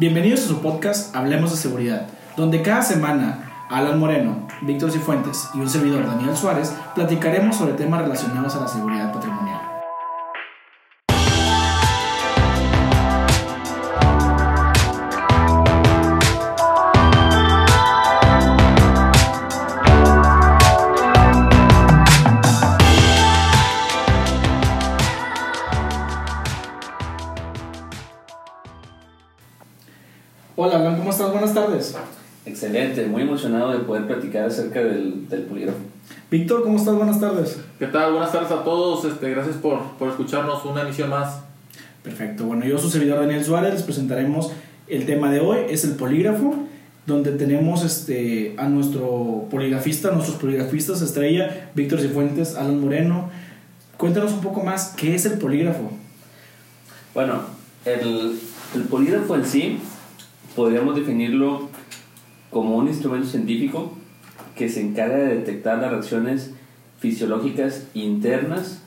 Bienvenidos a su podcast Hablemos de Seguridad, donde cada semana Alan Moreno, Víctor Cifuentes y un servidor Daniel Suárez platicaremos sobre temas relacionados a la seguridad patrimonial. Excelente, muy emocionado de poder platicar acerca del, del polígrafo. Víctor, ¿cómo estás? Buenas tardes. ¿Qué tal? Buenas tardes a todos. Este, gracias por, por escucharnos una emisión más. Perfecto. Bueno, yo, su servidor Daniel Suárez, les presentaremos el tema de hoy, es el polígrafo, donde tenemos este, a nuestro poligrafista, nuestros poligrafistas estrella, Víctor Cifuentes, Alan Moreno. Cuéntanos un poco más, ¿qué es el polígrafo? Bueno, el, el polígrafo en sí podríamos definirlo como un instrumento científico que se encarga de detectar las reacciones fisiológicas internas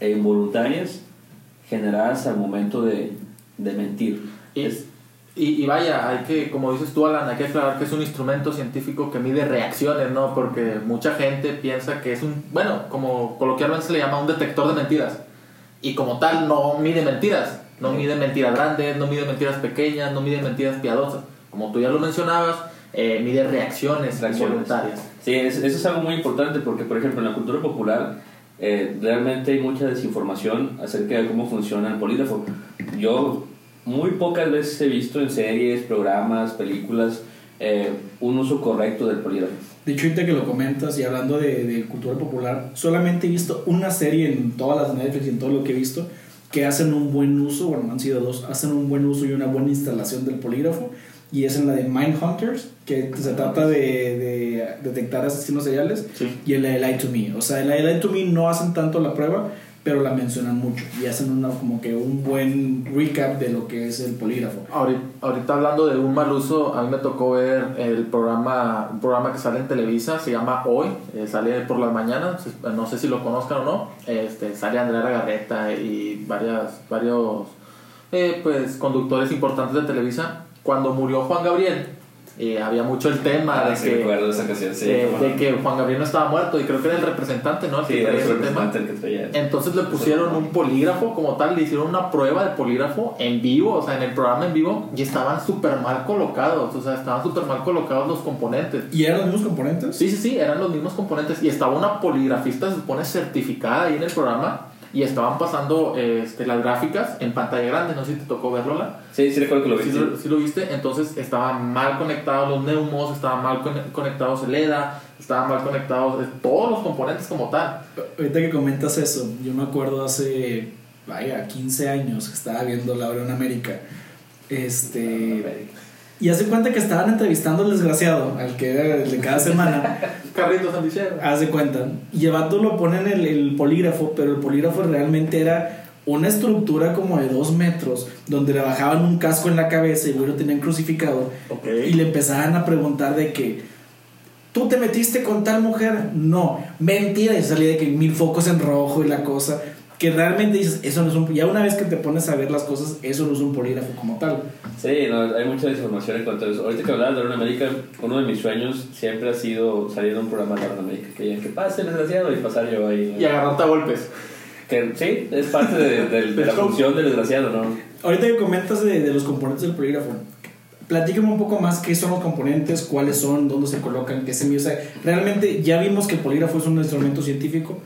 e involuntarias generadas al momento de, de mentir. Y, Es- y, y vaya, hay que, como dices tú, Alan, hay que aclarar que es un instrumento científico que mide reacciones, ¿no? Porque mucha gente piensa que es un, bueno, como coloquialmente se le llama un detector de mentiras. Y como tal, no mide mentiras. No mide mentiras grandes, no mide mentiras pequeñas, no mide mentiras piadosas. Como tú ya lo mencionabas, eh, mide reacciones, Reacciones. voluntarias. Sí, es- eso es algo muy importante porque, por ejemplo, en la cultura popular eh, realmente hay mucha desinformación acerca de cómo funciona el polígrafo. Yo muy pocas veces he visto en series, programas, películas, eh, un uso correcto del polígrafo. De hecho, ahorita que lo comentas y hablando de, de cultura popular, solamente he visto una serie en todas las Netflix y en todo lo que he visto que hacen un buen uso, bueno, han sido dos, hacen un buen uso y una buena instalación del polígrafo, y es en la de Mindhunters, que se trata de, de detectar asesinos seriales, Sí. y en la de Lie to Me. O sea, en la de Lie to Me no hacen tanto la prueba, pero la mencionan mucho y hacen una, como que un buen recap de lo que es el polígrafo. Ahorita, ahorita hablando de un mal uso, a mí me tocó ver el programa, un programa que sale en Televisa, se llama Hoy, eh, sale por las mañanas, no sé si lo conozcan o no, este, sale Andrea Garreta y varias, varios eh, pues, conductores importantes de Televisa. Cuando murió Juan Gabriel, eh, había mucho el tema de, Ah, sí, que, recuerdo esa ocasión, sí, de- que Juan Gabriel no estaba muerto y creo que era el representante, ¿no? El Sí, que era traía el tema. representante el que traía. Entonces le pusieron un polígrafo como tal, le hicieron una prueba de polígrafo en vivo, o sea, en el programa en vivo, y estaban súper mal colocados, o sea, estaban súper mal colocados los componentes. ¿Y eran los mismos componentes? Sí, sí, sí, eran los mismos componentes, y estaba una poligrafista, se supone, certificada ahí en el programa, y estaban pasando este, las gráficas en pantalla grande, no sé si te tocó verlo, ¿la? Sí, sí recuerdo que lo vi. Sí, sí. lo, viste, entonces estaban mal conectados los neumos, estaban mal con- conectados el EDA, estaban mal conectados eh, todos los componentes como tal. Ahorita que comentas eso, yo me acuerdo hace, vaya, 15 años que estaba viendo Laura en América. Este. Y hace cuenta que estaban entrevistando al desgraciado, al que era el de cada semana. Carritos Sandichero. Hace cuenta. Y el vato lo pone en el, el polígrafo, pero el polígrafo realmente era una estructura como de dos metros, donde le bajaban un casco en la cabeza y luego lo tenían crucificado. Y le empezaban a preguntar de que, ¿tú te metiste con tal mujer? No, mentira. Y salía de que mil focos en rojo y la cosa. Que realmente dices, eso no es un... Ya una vez que te pones a ver las cosas, eso no es un polígrafo como tal. Sí, no, hay mucha desinformación en cuanto a eso. Ahorita que hablabas de América, uno de mis sueños siempre ha sido salir a un programa de América. Que digan, que pase el desgraciado y pasar yo ahí. Y agarrarte a golpes. Que sí, es parte de, de- de la función del desgraciado, ¿no? Ahorita que comentas de, de los componentes del polígrafo, platícame un poco más qué son los componentes, cuáles son, dónde se colocan, qué se mide. O sea, realmente ya vimos que el polígrafo es un instrumento científico,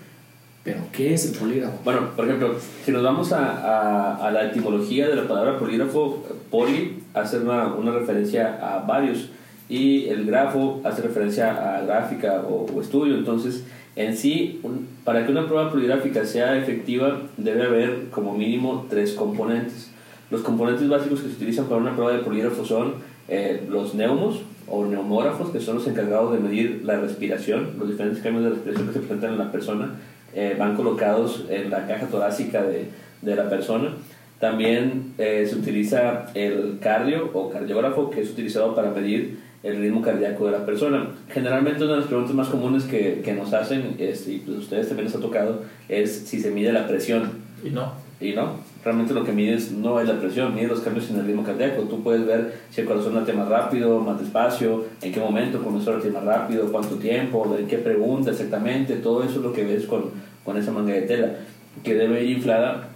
pero ¿qué es el polígrafo? Bueno, por ejemplo, si nos vamos a, a, a la etimología de la palabra polígrafo, poli hace una, una referencia a varios y el grafo hace referencia a gráfica o, o estudio. Entonces, en sí, un- para que una prueba poligráfica sea efectiva, debe haber como mínimo tres componentes. Los componentes básicos que se utilizan para una prueba de polígrafo son eh, los neumos o neumógrafos, que son los encargados de medir la respiración, los diferentes cambios de respiración que se presentan en la persona eh, van colocados en la caja torácica de, de la persona. También eh, se utiliza el cardio o cardiógrafo, que es utilizado para medir el ritmo cardíaco de la persona. Generalmente una de las preguntas más comunes que, que nos hacen, es, y pues ustedes también les ha tocado, es si se mide la presión. Y no. Y no, realmente lo que mides no es la presión, mides los cambios en el ritmo cardíaco. Tú puedes ver si el corazón late más rápido, más despacio, en qué momento comenzó a latir más rápido, cuánto tiempo, en qué pregunta exactamente, todo eso es lo que ves con, con esa manga de tela, que debe ir inflada.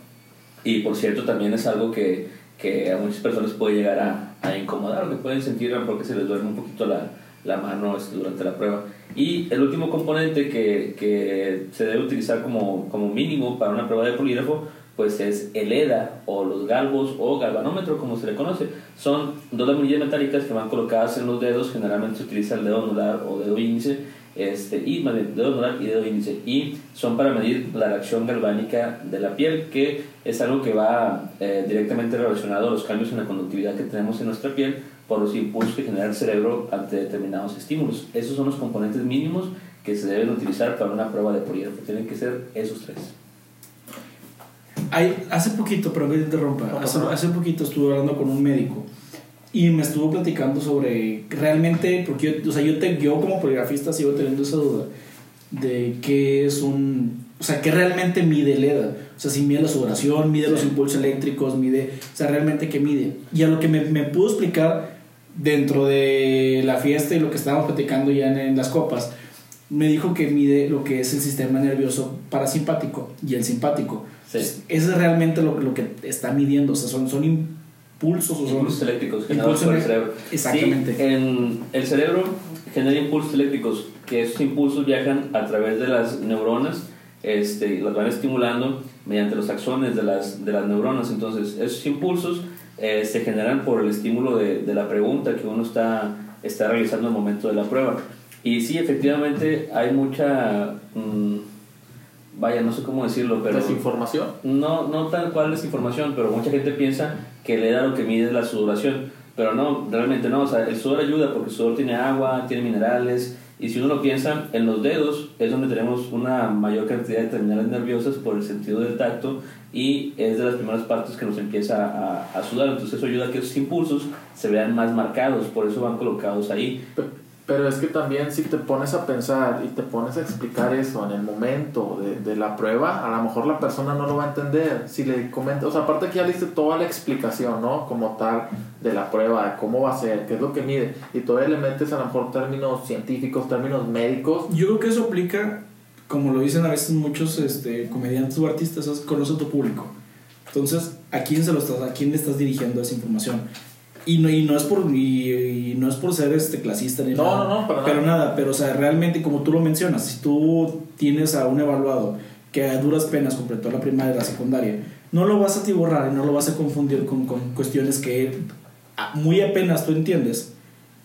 Y por cierto, también es algo que, que a muchas personas puede llegar a, a incomodar, que pueden sentir porque se les duerme un poquito la, la mano este, durante la prueba. Y el último componente que, que se debe utilizar como, como mínimo para una prueba de polígrafo pues es el EDA o los galvos o galvanómetro como se le conoce. Son dos laminillas metálicas que van colocadas en los dedos, generalmente se utiliza el dedo anular o dedo índice, este, y dedo anular y dedo índice, y son para medir la reacción galvánica de la piel, que es algo que va eh, directamente relacionado a los cambios en la conductividad que tenemos en nuestra piel por los impulsos que genera el cerebro ante determinados estímulos. Esos son los componentes mínimos que se deben utilizar para una prueba de polígrafo. Tienen que ser esos tres. Hay, hace poquito, pero que te interrumpa, hace, hace poquito estuve hablando con un médico y me estuvo platicando sobre realmente, porque yo, o sea, yo, te, yo como poligrafista sigo teniendo esa duda de qué es un, o sea, qué realmente mide el EDA. O sea, si mide la sudoración, mide los impulsos eléctricos, mide, o sea, realmente qué mide. Y a lo que me, me pudo explicar dentro de la fiesta y lo que estábamos platicando ya en, en las copas, me dijo que mide lo que es el sistema nervioso parasimpático y el simpático. Sí. Eso es realmente lo, lo, que está midiendo. O sea, son, son impulsos o son impulsos eléctricos generados por el cerebro. Exactamente. Sí, en el cerebro genera impulsos eléctricos, que esos impulsos viajan a través de las neuronas, este, las van estimulando mediante los axones de las, de las neuronas. Entonces, esos impulsos eh, se generan por el estímulo de, de la pregunta que uno está, está realizando al momento de la prueba. Y sí, efectivamente hay mucha... Mmm, vaya, no sé cómo decirlo, pero... ¿Desinformación? No, no tal cual desinformación, pero mucha gente piensa que el EDA lo que mide la sudoración, pero no, realmente no, o sea, el sudor ayuda porque el sudor tiene agua, tiene minerales, y si uno lo piensa, en los dedos es donde tenemos una mayor cantidad de terminales nerviosas por el sentido del tacto y es de las primeras partes que nos empieza a, a sudar, entonces eso ayuda a que esos impulsos se vean más marcados, por eso van colocados ahí. Pero es que también si te pones a pensar y te pones a explicar eso en el momento de, de, la prueba, a lo mejor la persona no lo va a entender. Si le comentas, o sea, aparte que ya le diste toda la explicación, ¿no? Como tal, de la prueba, de cómo va a ser, qué es lo que mide, y todavía le metes a lo mejor términos científicos, términos médicos. Yo creo que eso aplica, como lo dicen a veces muchos este, comediantes o artistas, es conoce a tu público. Entonces, ¿a quién, se lo estás, ¿a quién le estás dirigiendo esa información? Y no, y no es por y, y, no es por ser este clasista ni no, nada. No, no, para pero nada. nada, pero o sea, realmente como tú lo mencionas, si tú tienes a un evaluado que a duras penas completó la primaria y la secundaria, no lo vas a tiborrar y no lo vas a confundir con, con cuestiones que muy apenas tú entiendes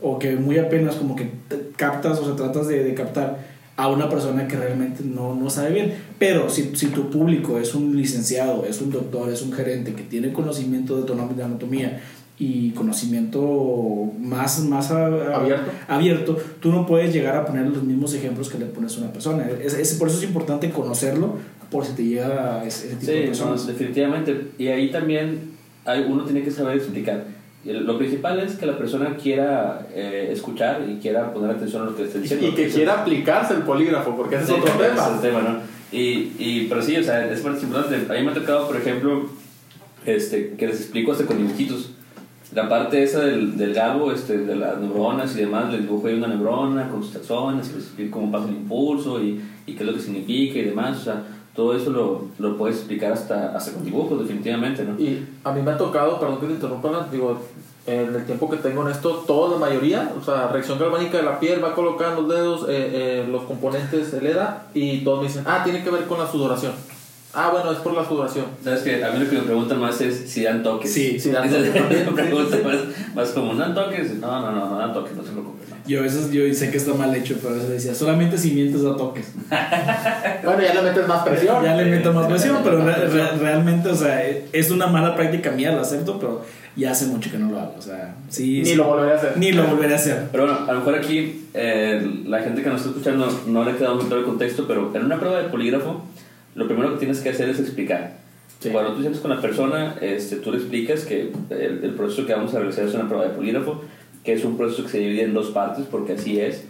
o que muy apenas como que captas o sea, tratas de, de captar a una persona que realmente no, no sabe bien. Pero si, si, tu público es un licenciado, es un doctor, es un gerente que tiene conocimiento de, de anatomía y conocimiento más, más a, a, abierto. abierto, tú no puedes llegar a poner los mismos ejemplos que le pones a una persona. Es, es, por eso es importante conocerlo, por si te llega ese, ese tipo sí, de personas. No, definitivamente. Y ahí también hay, uno tiene que saber explicar. Lo principal es que la persona quiera eh, escuchar y quiera poner atención a lo que le esté diciendo. Y que quiera aplicarse el polígrafo, porque ese sí, es otro tema. Es el tema ¿no? y, y, pero sí, o sea, es importante. A mí me ha tocado, por ejemplo, este, que les explico hasta con dibujitos la parte esa del, del galvo, este, de las neuronas y demás, les dibujo ahí una neurona con sus taxones, cómo pasa el impulso y, y, qué es lo que significa y demás. O sea, todo eso lo, lo puedes explicar hasta, hasta con dibujos, definitivamente, ¿no? Y a mí me ha tocado, perdón que te interrumpa, digo, en el tiempo que tengo en esto, toda la mayoría, o sea, reacción galvánica de la piel, va en los dedos eh, eh, los componentes del EDA y todos me dicen, ah, tiene que ver con la sudoración. Ah, bueno, es por la sudoración. Sabes que a mí lo que me preguntan más es si dan toques. Sí, sí dan toques. Esa me pregunta más, más como, ¿dan toques? No, no, no, no dan toques, no se preocupen. No. Yo a veces yo sé que está mal hecho, pero a veces decía, solamente si mientes da toques. bueno, ya le metes más presión. Ya le meto más presión, pero re, re, realmente, o sea, es una mala práctica mía, lo acepto, pero ya hace mucho que no lo hago. O sea, sí. Ni sí, lo volveré a hacer. Ni lo volveré a hacer. Pero bueno, a lo mejor aquí eh, la gente que nos está escuchando no le ha quedado muy claro el contexto, pero en una prueba de polígrafo lo primero que tienes que hacer es explicar. Sí. Cuando tú sientes con la persona, este, tú le explicas que el, el, proceso que vamos a realizar es una prueba de polígrafo, que es un proceso que se divide en dos partes, porque así es.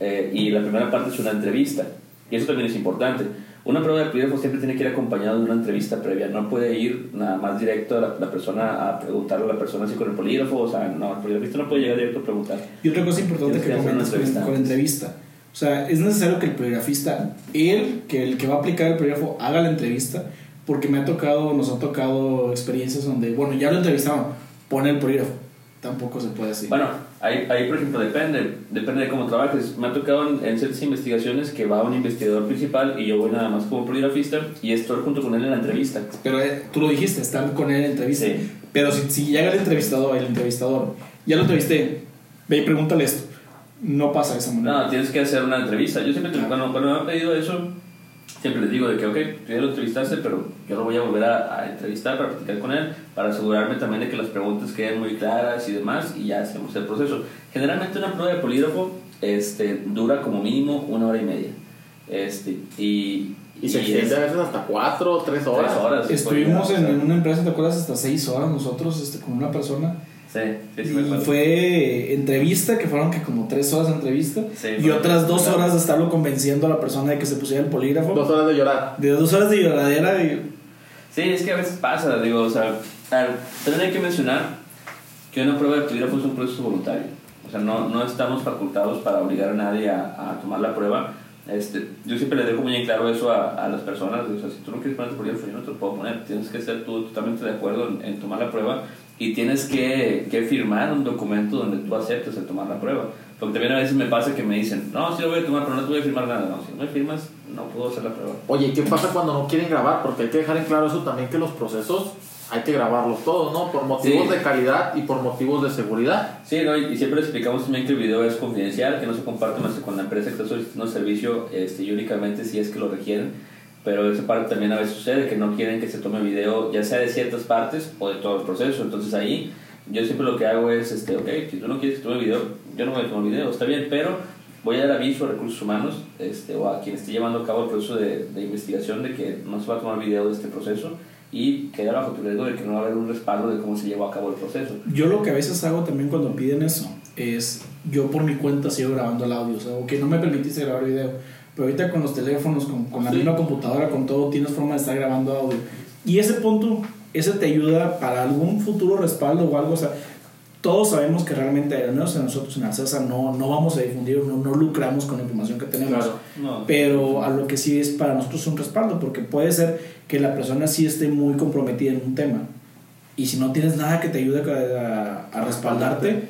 Eh, y la primera parte es una entrevista. Y eso también es importante. una prueba de polígrafo siempre tiene que ir acompañado de una entrevista previa. No puede ir nada más directo a la, la persona a preguntarle a la persona si con el polígrafo. O sea, no, el poligrafista no puede llegar directo a preguntar. Y otra cosa importante que que con, entrevista con entrevista. O sea, es necesario que el poligrafista, él, que el que va a aplicar el polígrafo, haga la entrevista, porque me ha tocado, nos ha tocado experiencias donde, bueno, ya lo entrevistaron, pone el polígrafo. Tampoco se puede así. Bueno, ahí, ahí, por ejemplo, depende, depende de cómo trabajes. Me ha tocado en, en ciertas investigaciones que va un investigador principal y yo voy nada más como poligrafista y estoy junto con él en la entrevista. Pero eh, tú lo dijiste, están con él en la entrevista. Sí. Pero si, si llega el entrevistador, el entrevistador, ya lo entrevisté, ve y pregúntale esto. No pasa de esa manera. No, tienes que hacer una entrevista. Yo siempre, te- cuando, cuando me han pedido eso, siempre les digo de que, ok, tú ya lo entrevistaste, pero yo lo voy a volver a, a entrevistar para platicar con él, para asegurarme también de que las preguntas queden muy claras y demás, y ya hacemos el proceso. Generalmente una prueba de polígrafo este, dura como mínimo una hora y media. Este, y, Y se es- extiende a veces hasta 4 o 3 horas. Tres horas. Estuvimos en una empresa, ¿te acuerdas? Hasta seis horas nosotros este, con una persona. Sí, sí, sí, Y fue entrevista, que fueron que como tres horas de entrevista. Sí, y otras dos horas de estarlo convenciendo a la persona de que se pusiera el polígrafo. Dos horas de llorar. De dos horas de lloradera. Y, Sí, es que a veces pasa, digo, o sea, también hay que mencionar que una prueba de polígrafo es un proceso voluntario. O sea, no, no estamos facultados para obligar a nadie a, a tomar la prueba. Este, yo siempre le dejo muy en claro eso a, a las personas. O sea, si tú no quieres poner tu polígrafo, yo no te lo puedo poner. Tienes que ser tú totalmente de acuerdo en, en tomar la prueba y tienes que, que firmar un documento donde tú aceptes el tomar la prueba. Porque también a veces me pasa que me dicen, no, sí lo voy a tomar, pero no te voy a firmar nada. No, si no me firmas, no puedo hacer la prueba. Oye, ¿qué pasa cuando no quieren grabar? Porque hay que dejar en claro eso también que los procesos hay que grabarlos todos, ¿no? Por motivos Sí. de calidad y por motivos de seguridad. Sí, ¿no? y, siempre explicamos también que el video es confidencial, que no se comparte más que con la empresa que está solicitando el servicio este, y únicamente si es que lo requieren. Pero esa parte también a veces sucede, que no quieren que se tome video, ya sea de ciertas partes o de todo el proceso. Entonces ahí yo siempre lo que hago es, este, ok, si tú no quieres que tome video, yo no voy a tomar video, está bien, pero voy a dar aviso a recursos humanos este, o a quien esté llevando a cabo el proceso de, de investigación de que no se va a tomar video de este proceso y queda bajo tu riesgo de que no va a haber un respaldo de cómo se llevó a cabo el proceso. yo lo que a veces hago también cuando piden eso es yo por mi cuenta sigo grabando el audio. O sea, que no me permitiste grabar video. Pero ahorita con los teléfonos, con, con la Sí. misma computadora, con todo, tienes forma de estar grabando audio. Y ese punto, ese te ayuda para algún futuro respaldo o algo. O sea, todos sabemos que realmente, al menos en nosotros en Acesa, no, no vamos a difundir, no, no lucramos con la información que tenemos. Claro. No. Pero a lo que sí es para nosotros un respaldo, porque puede ser que la persona sí esté muy comprometida en un tema. Y si no tienes nada que te ayude a, a- a respaldarte,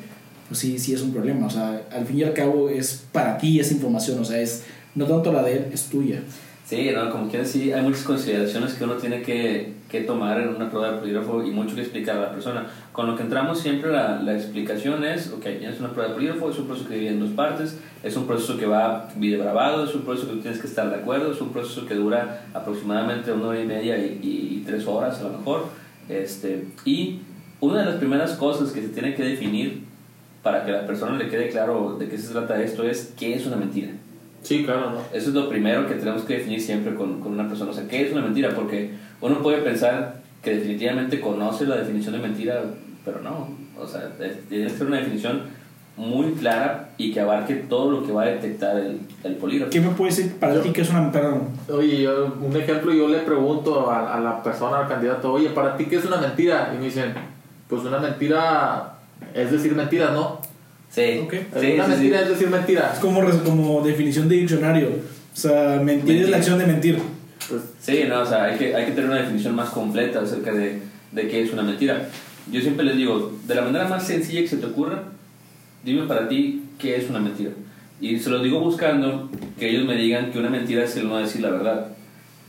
pues sí, sí es un problema. O sea, al fin y al cabo es para ti esa información. O sea, es no tanto la de él, es tuya. Sí, no, como quieras, sí, hay muchas consideraciones que uno tiene que, que tomar en una prueba de polígrafo y mucho que explicar a la persona. Con lo que entramos siempre la, la explicación es, ok, ya es una prueba de polígrafo, es un proceso que divide en dos partes, es un proceso que va video grabado, es un proceso que tú tienes que estar de acuerdo, es un proceso que dura aproximadamente una hora y media y tres horas a lo mejor. Este, y una de las primeras cosas que se tiene que definir para que a la persona le quede claro de qué se trata esto es qué es una mentira. Sí, claro, ¿no? Eso es lo primero que tenemos que definir siempre con, con una persona. O sea, ¿qué es una mentira? Porque uno puede pensar que definitivamente conoce la definición de mentira, pero no. O sea, tiene que ser una definición muy clara y que abarque todo lo que va a detectar el, el polígrafo. ¿Qué me puedes decir para Yo- ti que es una perdón? Oye, yo, un ejemplo, yo le pregunto a, a la persona, al candidato, oye, ¿para ti qué es una mentira? Y me dicen, pues una mentira es decir mentiras, ¿no? Sí, Ok. sí, una sí, sí. mentira es decir mentiras. Es como, como definición de diccionario. O sea, mentir es Mentir. la acción de mentir. Pues, Sí, no, o sea, hay que, hay que tener una definición más completa acerca de, de qué es una mentira. Yo siempre les digo, de la manera más sencilla que se te ocurra, dime para ti qué es una mentira. Y se los digo buscando que ellos me digan que una mentira es el no decir la verdad.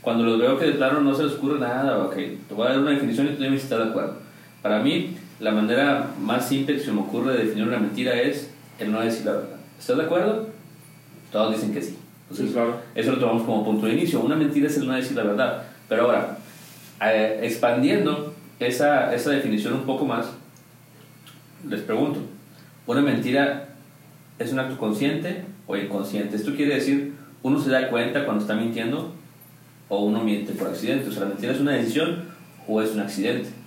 Cuando los veo que de plano no se les ocurre nada, ok, te voy a dar una definición y tú debes estar de acuerdo. Para mí, la manera más simple que se me ocurre de definir una mentira es el no decir la verdad. ¿Estás de acuerdo? Todos dicen que sí. Entonces, Sí, claro. Eso lo tomamos como punto de inicio. Una mentira es el no decir la verdad. Pero ahora, eh, expandiendo esa, esa definición un poco más, les pregunto, ¿una mentira es un acto consciente o inconsciente? Esto quiere decir, uno se da cuenta cuando está mintiendo o uno miente por accidente. O sea, la mentira es una decisión o es un accidente.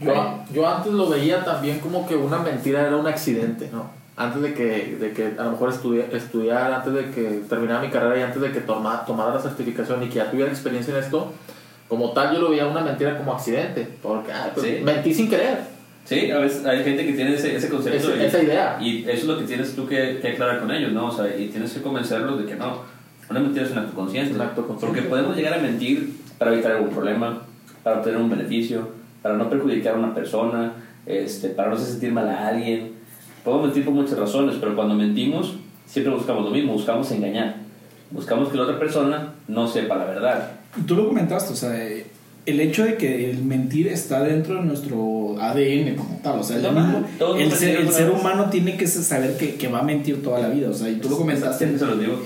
Yo, yo antes lo veía también como que una mentira era un accidente, ¿no? antes de que, de que a lo mejor estudi estudiar, antes de que terminara mi carrera y antes de que toma, tomara la certificación y que ya tuviera experiencia en esto, como tal yo lo veía una mentira como accidente, porque ah, pues, Sí. mentí sin querer. Sí, a veces hay gente que tiene ese, ese concepto. Y- esa idea. Y eso es lo que tienes tú que, que aclarar con ellos, ¿no? O sea, y tienes que convencerlos de que no, una mentira es un acto consciente. Un acto consciente. Porque podemos llegar a mentir para evitar algún problema, para obtener un beneficio, para no perjudicar a una persona, este, para no hacer sentir mal a alguien. Podemos mentir por muchas razones, pero cuando mentimos siempre buscamos lo mismo, buscamos engañar. Buscamos que la otra persona no sepa la verdad. Tú lo comentaste, o sea, el hecho de que el mentir está dentro de nuestro ADN como tal, o sea, el, mismo- el ser, el humano tiene que saber que, que va a mentir toda la vida, o sea, y tú lo comentaste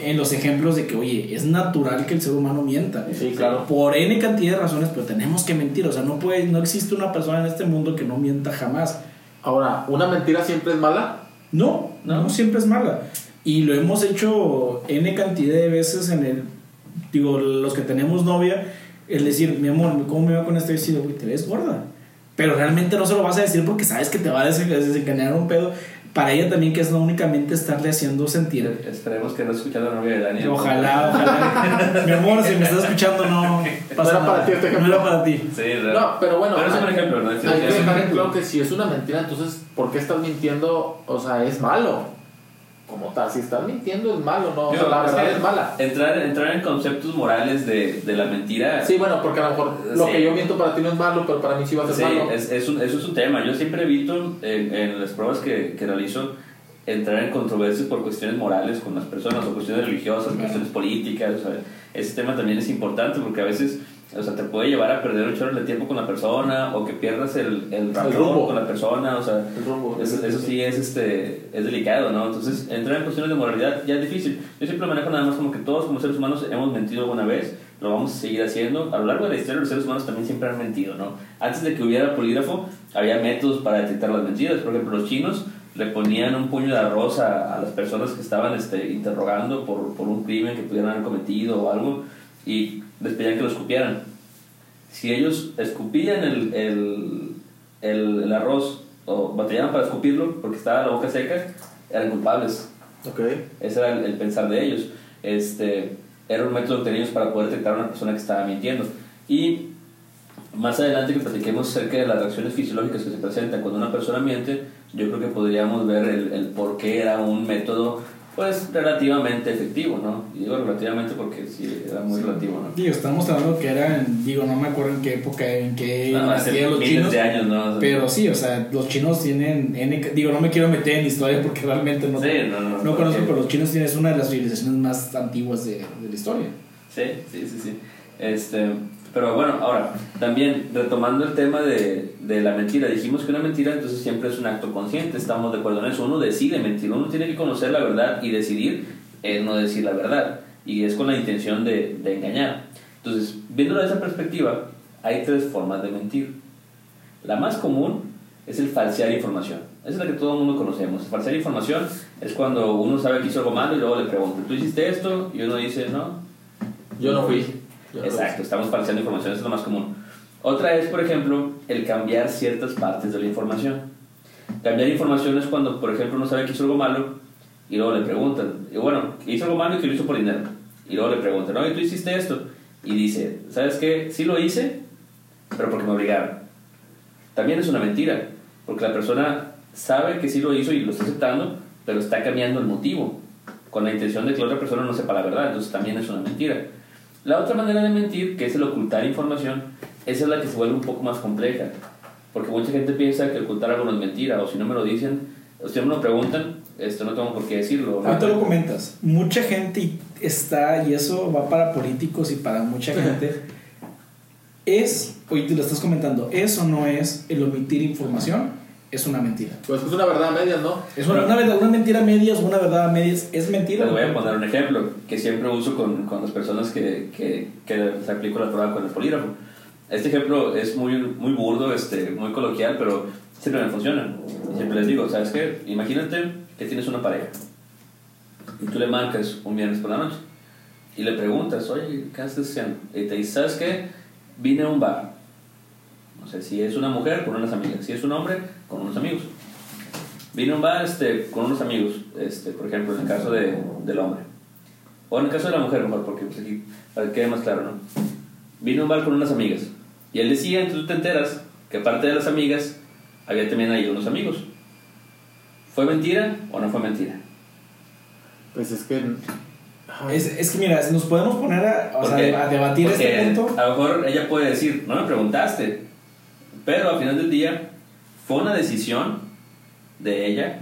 en los ejemplos de que, oye, es natural que el ser humano mienta. Sí, claro. Por N cantidad de razones, pero tenemos que mentir, o sea, no, puede, no existe una persona en este mundo que no mienta jamás. Ahora, ¿una mentira siempre es mala? No, no, No. siempre es mala. Y lo hemos hecho N cantidad de veces en el. Digo, los que tenemos novia, el decir, mi amor, ¿cómo me va con este vestido? Güey, te ves gorda. Pero realmente no se lo vas a decir porque sabes que te va a desen- desencadenar un pedo. Para ella también, que es no únicamente estarle haciendo sentir. Esperemos que no escuche a la novia de Daniel. Ojalá, ojalá. mi amor, si me estás escuchando, no pasa era nada. para ti este ejemplo. No era para ti. Sí, real. No, pero bueno, Pero es un ejemplo, ¿no? Hay Es- que dejar en claro que si es una mentira, entonces, ¿por qué estás mintiendo? O sea, es malo. Como tal, si estás mintiendo es malo, ¿no? O sea, la verdad es mala. Entrar, entrar en conceptos morales de, de la mentira. Sí, bueno, porque a lo mejor lo Sí. que yo miento para ti no es malo, pero para mí sí va a ser Sí, malo. es, es un, eso es un tema. Yo siempre evito en, en las pruebas que, que realizo entrar en controversias por cuestiones morales con las personas o cuestiones religiosas, cuestiones políticas. o sea, ese tema también es importante porque a veces o sea, te puede llevar a perder ocho horas de tiempo con la persona o que pierdas el, el rapport rumbo. con la persona. O sea, El rumbo. eso, eso sí es, este, es delicado, ¿no? Entonces, entrar en cuestiones de moralidad ya es difícil. Yo siempre manejo nada más como que todos como seres humanos hemos mentido alguna vez, lo vamos a seguir haciendo. A lo largo de la historia los seres humanos también siempre han mentido, ¿no? Antes de que hubiera polígrafo, había métodos para detectar las mentiras. Por ejemplo, los chinos le ponían un puño de arroz a, a las personas que estaban este, interrogando por, por un crimen que pudieran haber cometido o algo y les pedían que lo escupieran. Si ellos escupían el, el, el, el arroz o batallaban para escupirlo porque estaba la boca seca, eran culpables. Ok. Ese era el, el pensar de ellos. Este, era un método que tenían ellos para poder detectar a una persona que estaba mintiendo. Y más adelante que platiquemos acerca de las reacciones fisiológicas que se presentan cuando una persona miente, yo creo que podríamos ver el, el por qué era un método pues relativamente efectivo, ¿no? Y digo relativamente porque sí, era muy relativo, ¿no? Digo, estamos hablando que era, en- digo, no me acuerdo en qué época, en qué No, los chinos. de años, ¿no? Pero sí, o sea, los chinos tienen. N- digo, no me quiero meter en historia porque realmente no, Sí, no, no, no no, conozco, pero los chinos tienen, es una de las civilizaciones más antiguas de, de la historia. Sí, sí, sí, sí. Este, pero bueno, ahora, también retomando el tema de, de la mentira, dijimos que una mentira entonces siempre es un acto consciente, estamos de acuerdo en eso, uno decide mentir, uno tiene que conocer la verdad y decidir no decir la verdad, y es con la intención de, de engañar. Entonces, viéndolo de esa perspectiva, hay tres formas de mentir. La más común es el falsear información. Esa es la que todo el mundo conocemos. Falsear información es cuando uno sabe que hizo algo malo y luego le pregunta, ¿tú hiciste esto? Y uno dice, no, Yo no fui. No Exacto, estamos falseando información, eso es lo más común. Otra es, por ejemplo, el cambiar ciertas partes de la información. Cambiar información es cuando, por ejemplo, uno sabe que hizo algo malo y luego le preguntan, y bueno, hizo algo malo y que lo hizo por dinero. Y luego le preguntan, oye, tú hiciste esto. Y dice, ¿sabes qué? Sí lo hice, pero porque me obligaron. También es una mentira, porque la persona sabe que sí lo hizo y lo está aceptando, pero está cambiando el motivo, con la intención de que la otra persona no sepa la verdad, entonces también es una mentira. La otra manera de mentir, que es el ocultar información, esa es la que se vuelve un poco más compleja, porque mucha gente piensa que ocultar algo no es mentira, o si no me lo dicen, o si no me lo preguntan, esto no tengo por qué decirlo. Ahorita lo comentas. Mucha gente está, y eso va para políticos y para mucha gente, es, hoy te lo estás comentando, es o no es el omitir información, es una mentira. Pues es una verdad a medias, ¿no? Es una, una, verdad- una mentira a medias o una verdad a medias, es mentira. Les voy a poner un ejemplo que siempre uso con, con las personas que, que, que les aplico la prueba con el polígrafo. Este ejemplo es muy, muy burdo, este, muy coloquial, pero siempre me funciona. Siempre les digo, ¿sabes qué? Imagínate que tienes una pareja y tú le marcas un viernes por la noche y le preguntas, oye, ¿qué estás haciendo? Y te dice, ¿sabes qué? Vine a un bar. No sé, si es una mujer, con unas amigas. Si es un hombre, con unos amigos. Vino a un bar este, con unos amigos, este, por ejemplo, en el caso de, del hombre. O en el caso de la mujer, mejor, porque pues aquí, para que quede más claro, ¿no? Vino a un bar con unas amigas. Y él decía, entonces tú te enteras que aparte de las amigas, había también ahí unos amigos. ¿Fue mentira o no fue mentira? Pues es que. Es, es que mira, si nos podemos poner a, o sea, a debatir porque este punto. A lo mejor ella puede decir, no me preguntaste, pero al final del día fue una decisión de ella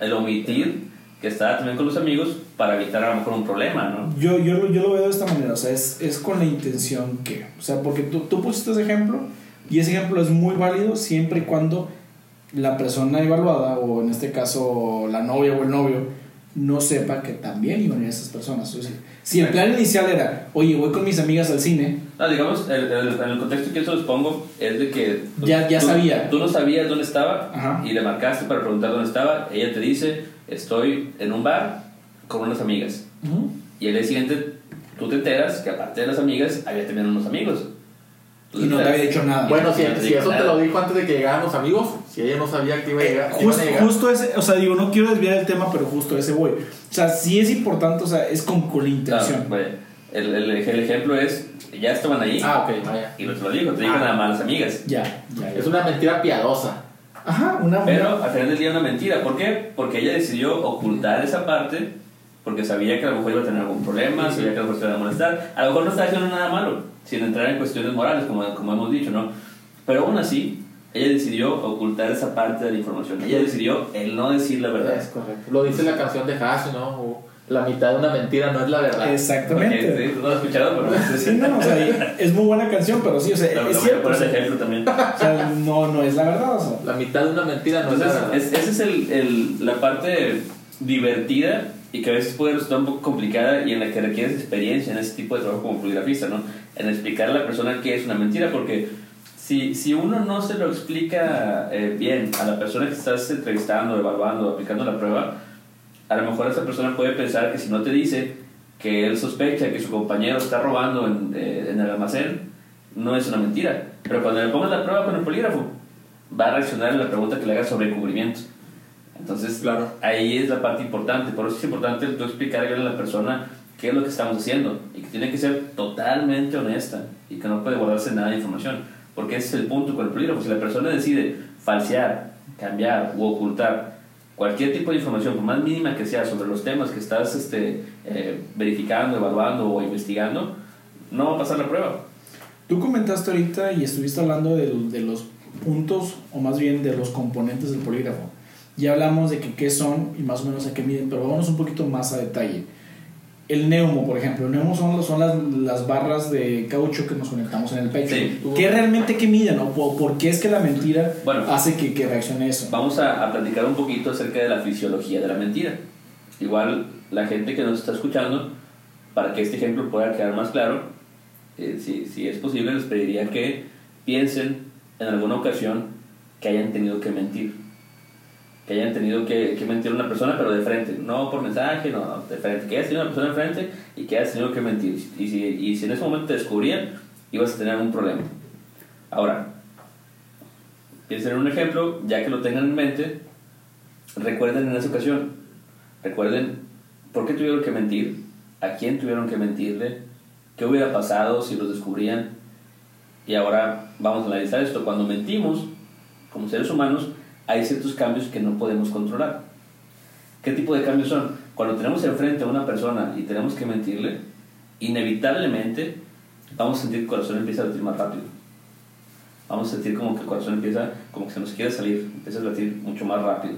el omitir que estaba también con los amigos para evitar a lo mejor un problema, ¿no? Yo, yo, yo lo veo de esta manera, o sea, es, es con la intención que, o sea, porque tú, tú pusiste ese ejemplo y ese ejemplo es muy válido siempre y cuando la persona evaluada, o en este caso la novia o el novio, no sepa que también iban a esas personas. Es decir, si el plan inicial era, oye, voy con mis amigas al cine, No, digamos, el, el- en el contexto que yo se los pongo es de que pues, Ya- ya tú, sabía. Tú no sabías dónde estaba Ajá. y le marcaste para preguntar dónde estaba. Ella te dice, estoy en un bar con unas amigas. Y el día siguiente tú te enteras que aparte de las amigas había también unos amigos. Y no te había dicho nada. Bueno, si, si digo eso te lo dijo antes de que llegaran los amigos, si ella no sabía que iba a llegar. que iban a Justo, llegar. justo ese, o sea, digo, no quiero desviar el tema, pero justo a ese voy. O sea, sí es importante, o sea, es con, con la intención. Claro, el, el, el ejemplo es, ya estaban ahí Ah, ok, vaya. y no te lo dijo, te dijo Ah. nada más las amigas. Ya, ya, ya. Es una mentira piadosa. Ajá, una Pero al final del día una mentira. ¿Por qué? Porque ella decidió ocultar esa parte porque sabía que a lo mejor iba a tener algún problema, sabía que a lo mejor se iba a molestar. A lo mejor no estaba haciendo nada malo, sin entrar en cuestiones morales, como, como hemos dicho, ¿no? Pero aún así, ella decidió ocultar esa parte de la información. Ella decidió el no decir la verdad. Es correcto. Lo dice la canción de Hash, ¿no? O la mitad de una mentira no es la verdad. Exactamente. Porque, sí, no lo he escuchado, pero Sí, no, o sea, es muy buena canción, pero sí, o sea, lo es voy a cierto. poner ejemplo también. o sea, no, no es la verdad, o sea. La mitad de una mentira no es la Entonces, verdad. es, esa es el, el- la parte divertida y que a veces puede resultar un poco complicada y en la que requieres experiencia en ese tipo de trabajo como poligrafista, ¿no? En explicar a la persona qué es una mentira, porque si, si uno no se lo explica eh, bien a la persona que estás entrevistando, evaluando, aplicando la prueba, a lo mejor esa persona puede pensar que si no te dice que él sospecha que su compañero está robando en, eh, en el almacén, no es una mentira. Pero cuando le pongas la prueba con el polígrafo, va a reaccionar a la pregunta que le hagas sobre cubrimiento. Entonces, Claro. ahí es la parte importante. Por eso es importante tú explicarle a la persona qué es lo que estamos haciendo y que tiene que ser totalmente honesta y que no puede guardarse nada de información. Porque ese es el punto con el polígrafo. Si la persona decide falsear, cambiar u ocultar cualquier tipo de información, por más mínima que sea, sobre los temas que estás este, eh, verificando, evaluando o investigando, no va a pasar la prueba. Tú comentaste ahorita y estuviste hablando de, de los puntos, o más bien de los componentes del polígrafo. Ya hablamos de que qué son y más o menos a qué miden, pero vámonos un poquito más a detalle. El neumo, por ejemplo. El neumo son, son las, las barras de caucho que nos conectamos en el pecho. Sí. ¿Qué realmente qué miden? ¿Por, por qué es que la mentira Bueno. hace que, que reaccione eso? Vamos a, a platicar un poquito acerca de la fisiología de la mentira. Igual la gente que nos está escuchando, para que este ejemplo pueda quedar más claro, eh, si, si es posible, les pediría que piensen en alguna ocasión que hayan tenido que mentir. Que hayan tenido que, que mentir a una persona, pero de frente, no por mensaje, no, de frente. Que hayas tenido una persona enfrente y que hayas tenido que mentir. Y si, y si en ese momento te descubrían, ibas a tener un problema. Ahora, Piensen en un ejemplo, ya que lo tengan en mente, recuerden en esa ocasión, recuerden por qué tuvieron que mentir, a quién tuvieron que mentirle, qué hubiera pasado si los descubrían. Y ahora vamos a analizar esto. Cuando mentimos, como seres humanos, hay ciertos cambios que no podemos controlar. ¿Qué tipo de cambios son? Cuando tenemos enfrente a una persona y tenemos que mentirle, inevitablemente vamos a sentir que el corazón empieza a latir más rápido vamos a sentir como que el corazón empieza, como que se nos quiere salir, empieza a latir mucho más rápido.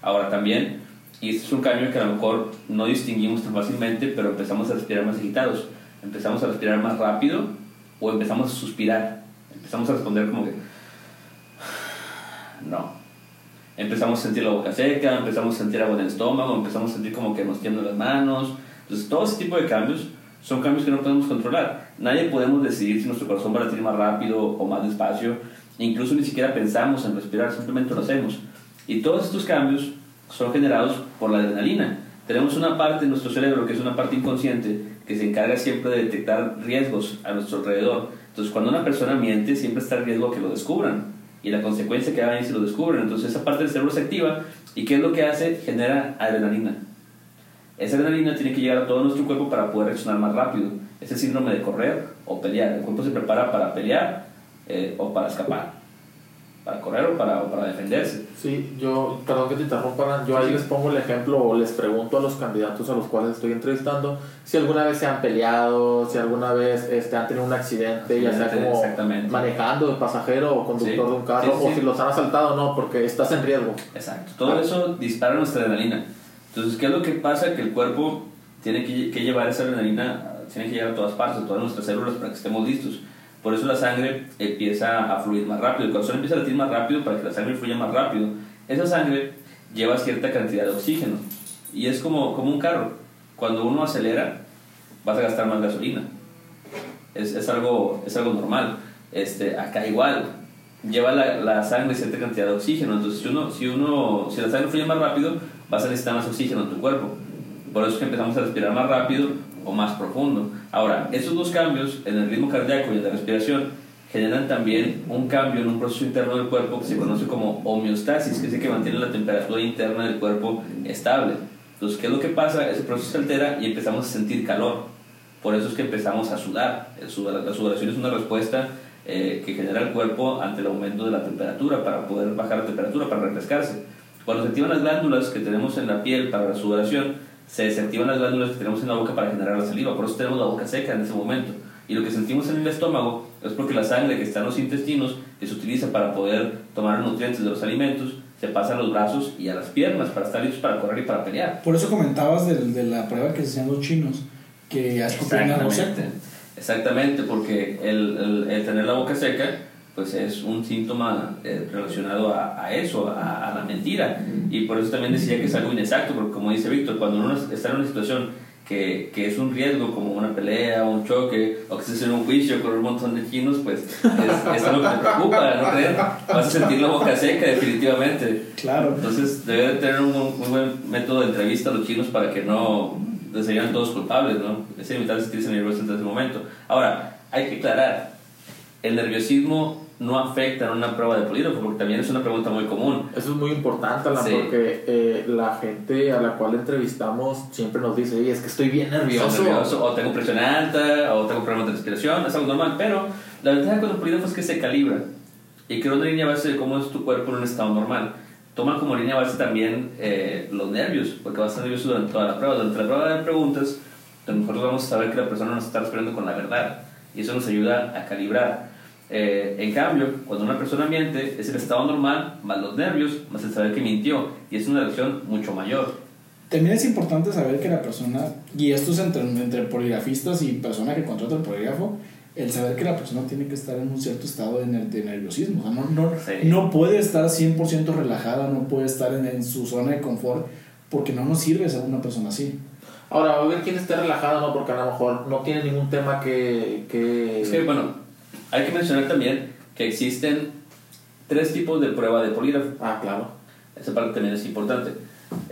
Ahora también, y este es un cambio que a lo mejor no distinguimos tan fácilmente, pero empezamos a respirar más agitados, empezamos a respirar más rápido o empezamos a suspirar, empezamos a responder como que, no. Empezamos a sentir la boca seca, empezamos a sentir agua en el estómago, empezamos a sentir como que nos tiemblan las manos. Entonces, todo ese tipo de cambios son cambios que no podemos controlar. Nadie podemos decidir si nuestro corazón va a latir más rápido o más despacio. Incluso ni siquiera pensamos en respirar, simplemente lo hacemos. Y todos estos cambios son generados por la adrenalina. Tenemos una parte de nuestro cerebro que es una parte inconsciente que se encarga siempre de detectar riesgos a nuestro alrededor. Entonces, cuando una persona miente, siempre está el riesgo que lo descubran y la consecuencia que va a si lo descubren. Entonces, esa parte del cerebro se activa ¿Y qué es lo que hace? Genera adrenalina. Esa adrenalina tiene que llegar a todo nuestro cuerpo para poder reaccionar más rápido. Es síndrome de correr o pelear. El cuerpo se prepara para pelear eh, o para escapar para correr o para, para defenderse. Sí, yo, perdón que te interrumpa, yo ahí les pongo el ejemplo o les pregunto a los candidatos a los cuales estoy entrevistando si alguna vez se han peleado, si alguna vez este, han tenido un accidente, ya sea como manejando de pasajero o conductor de un carro, o si los han asaltado o no, porque estás en riesgo. Exacto, todo eso dispara nuestra adrenalina. Entonces, ¿qué es lo que pasa? Que el cuerpo tiene que, que llevar esa adrenalina, tiene que llegar a todas partes, a todas nuestras células para que estemos listos. Por eso la sangre empieza a fluir más rápido, el corazón empieza a latir más rápido para que la sangre fluya más rápido. Esa sangre lleva cierta cantidad de oxígeno y es como, como un carro. Cuando uno acelera, vas a gastar más gasolina. Es, es algo, es algo normal. Este, acá igual, lleva la, la, sangre cierta cantidad de oxígeno. Entonces, si, uno, si, uno, si la sangre fluye más rápido, vas a necesitar más oxígeno en tu cuerpo. Por eso es que empezamos a respirar más rápido o más profundo. Ahora, esos dos cambios en el ritmo cardíaco y en la respiración generan también un cambio en un proceso interno del cuerpo que se conoce como homeostasis, que es el que mantiene la temperatura interna del cuerpo estable. Entonces, ¿qué es lo que pasa? Ese proceso se altera y empezamos a sentir calor. Por eso es que empezamos a sudar. La sudoración es una respuesta eh, que genera el cuerpo ante el aumento de la temperatura para poder bajar la temperatura, para refrescarse. Cuando se activan las glándulas que tenemos en la piel para la sudoración, se desactivan las glándulas que tenemos en la boca para generar la saliva, por eso tenemos la boca seca en ese momento. Y lo que sentimos en el estómago es porque la sangre que está en los intestinos, que se utiliza para poder tomar los nutrientes de los alimentos, se pasa a los brazos y a las piernas para estar listos para correr y para pelear. Por eso comentabas de, de la prueba que se hacían los chinos, que escupían la Exactamente, porque el, el tener la boca seca pues es un síntoma eh, relacionado a, a eso, a, a, la mentira. Y por eso también decía que es algo inexacto, porque como dice Víctor, cuando uno está en una situación que, que, es un riesgo, como una pelea, un choque, o que estés en un juicio con un montón de chinos, pues es, es algo que te preocupa, ¿no crees? Vas a sentir la boca seca, definitivamente. Claro. Entonces, debe tener un muy buen método de entrevista a los chinos para que no sean todos culpables, ¿no? Es inevitable sentirse nervioso en ese momento. Ahora, hay que aclarar, el nerviosismo no afecta en una prueba de polígrafo? Porque también es una pregunta muy común. Eso es muy importante, Alan, porque eh, la gente a la cual entrevistamos siempre nos dice, es que estoy bien nervioso. o tengo presión alta, o tengo problemas de respiración, es algo normal, pero la ventaja con el polígrafo es que se calibra y crea una línea base de cómo es tu cuerpo en un estado normal. Toma como línea base también eh, los nervios, porque vas a estar nervioso durante toda la prueba. Durante la prueba de preguntas, a lo mejor vamos a saber que la persona nos está respondiendo con la verdad y eso nos ayuda a calibrar. Eh, en cambio, cuando una persona miente, es el estado normal, más los nervios, más el saber que mintió, y es una reacción mucho mayor. También es importante saber que la persona, y esto es entre, entre poligrafistas y persona que contrata el polígrafo, el saber que la persona tiene que estar en un cierto estado de, nerviosismo. O sea, no, no, no, puede estar 100% relajada, no puede estar en, en, su zona de confort, porque no nos sirve ser una persona así. Ahora, a ver quién esté relajado, ¿no? Porque a lo mejor no tiene ningún tema que... que... Que, bueno, hay que mencionar también que existen tres tipos de prueba de polígrafo. Ah, claro. Esa parte también es importante.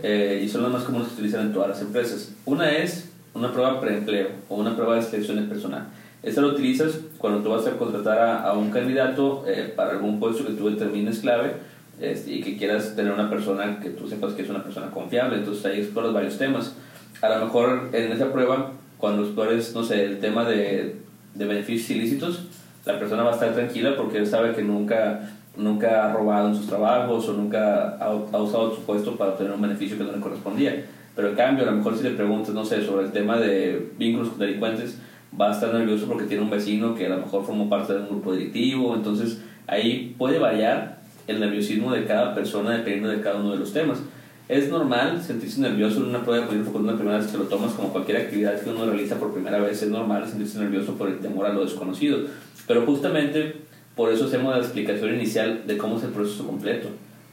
Eh, y son las más comunes que utilizan en todas las empresas. Una es una prueba preempleo o una prueba de selección de personal. Esta lo utilizas cuando tú vas a contratar a, un candidato eh, para algún puesto que tú determines clave este, y que quieras tener una persona que tú sepas que es una persona confiable. Entonces ahí exploras varios temas. A lo mejor en esa prueba, cuando explores, no sé, el tema de, de beneficios ilícitos, la persona va a estar tranquila porque él sabe que nunca, nunca ha robado en sus trabajos o nunca ha, ha usado su puesto para obtener un beneficio que no le correspondía. Pero en cambio, a lo mejor si le preguntas, no sé, sobre el tema de vínculos con delincuentes, va a estar nervioso porque tiene un vecino que a lo mejor formó parte de un grupo directivo. Entonces, ahí puede variar el nerviosismo de cada persona dependiendo de cada uno de los temas. Es normal sentirse nervioso en una prueba de polígrafo cuando una primera vez que lo tomas como cualquier actividad que uno realiza por primera vez. Es normal sentirse nervioso por el temor a lo desconocido. Pero justamente por eso hacemos la explicación inicial de cómo es el proceso completo.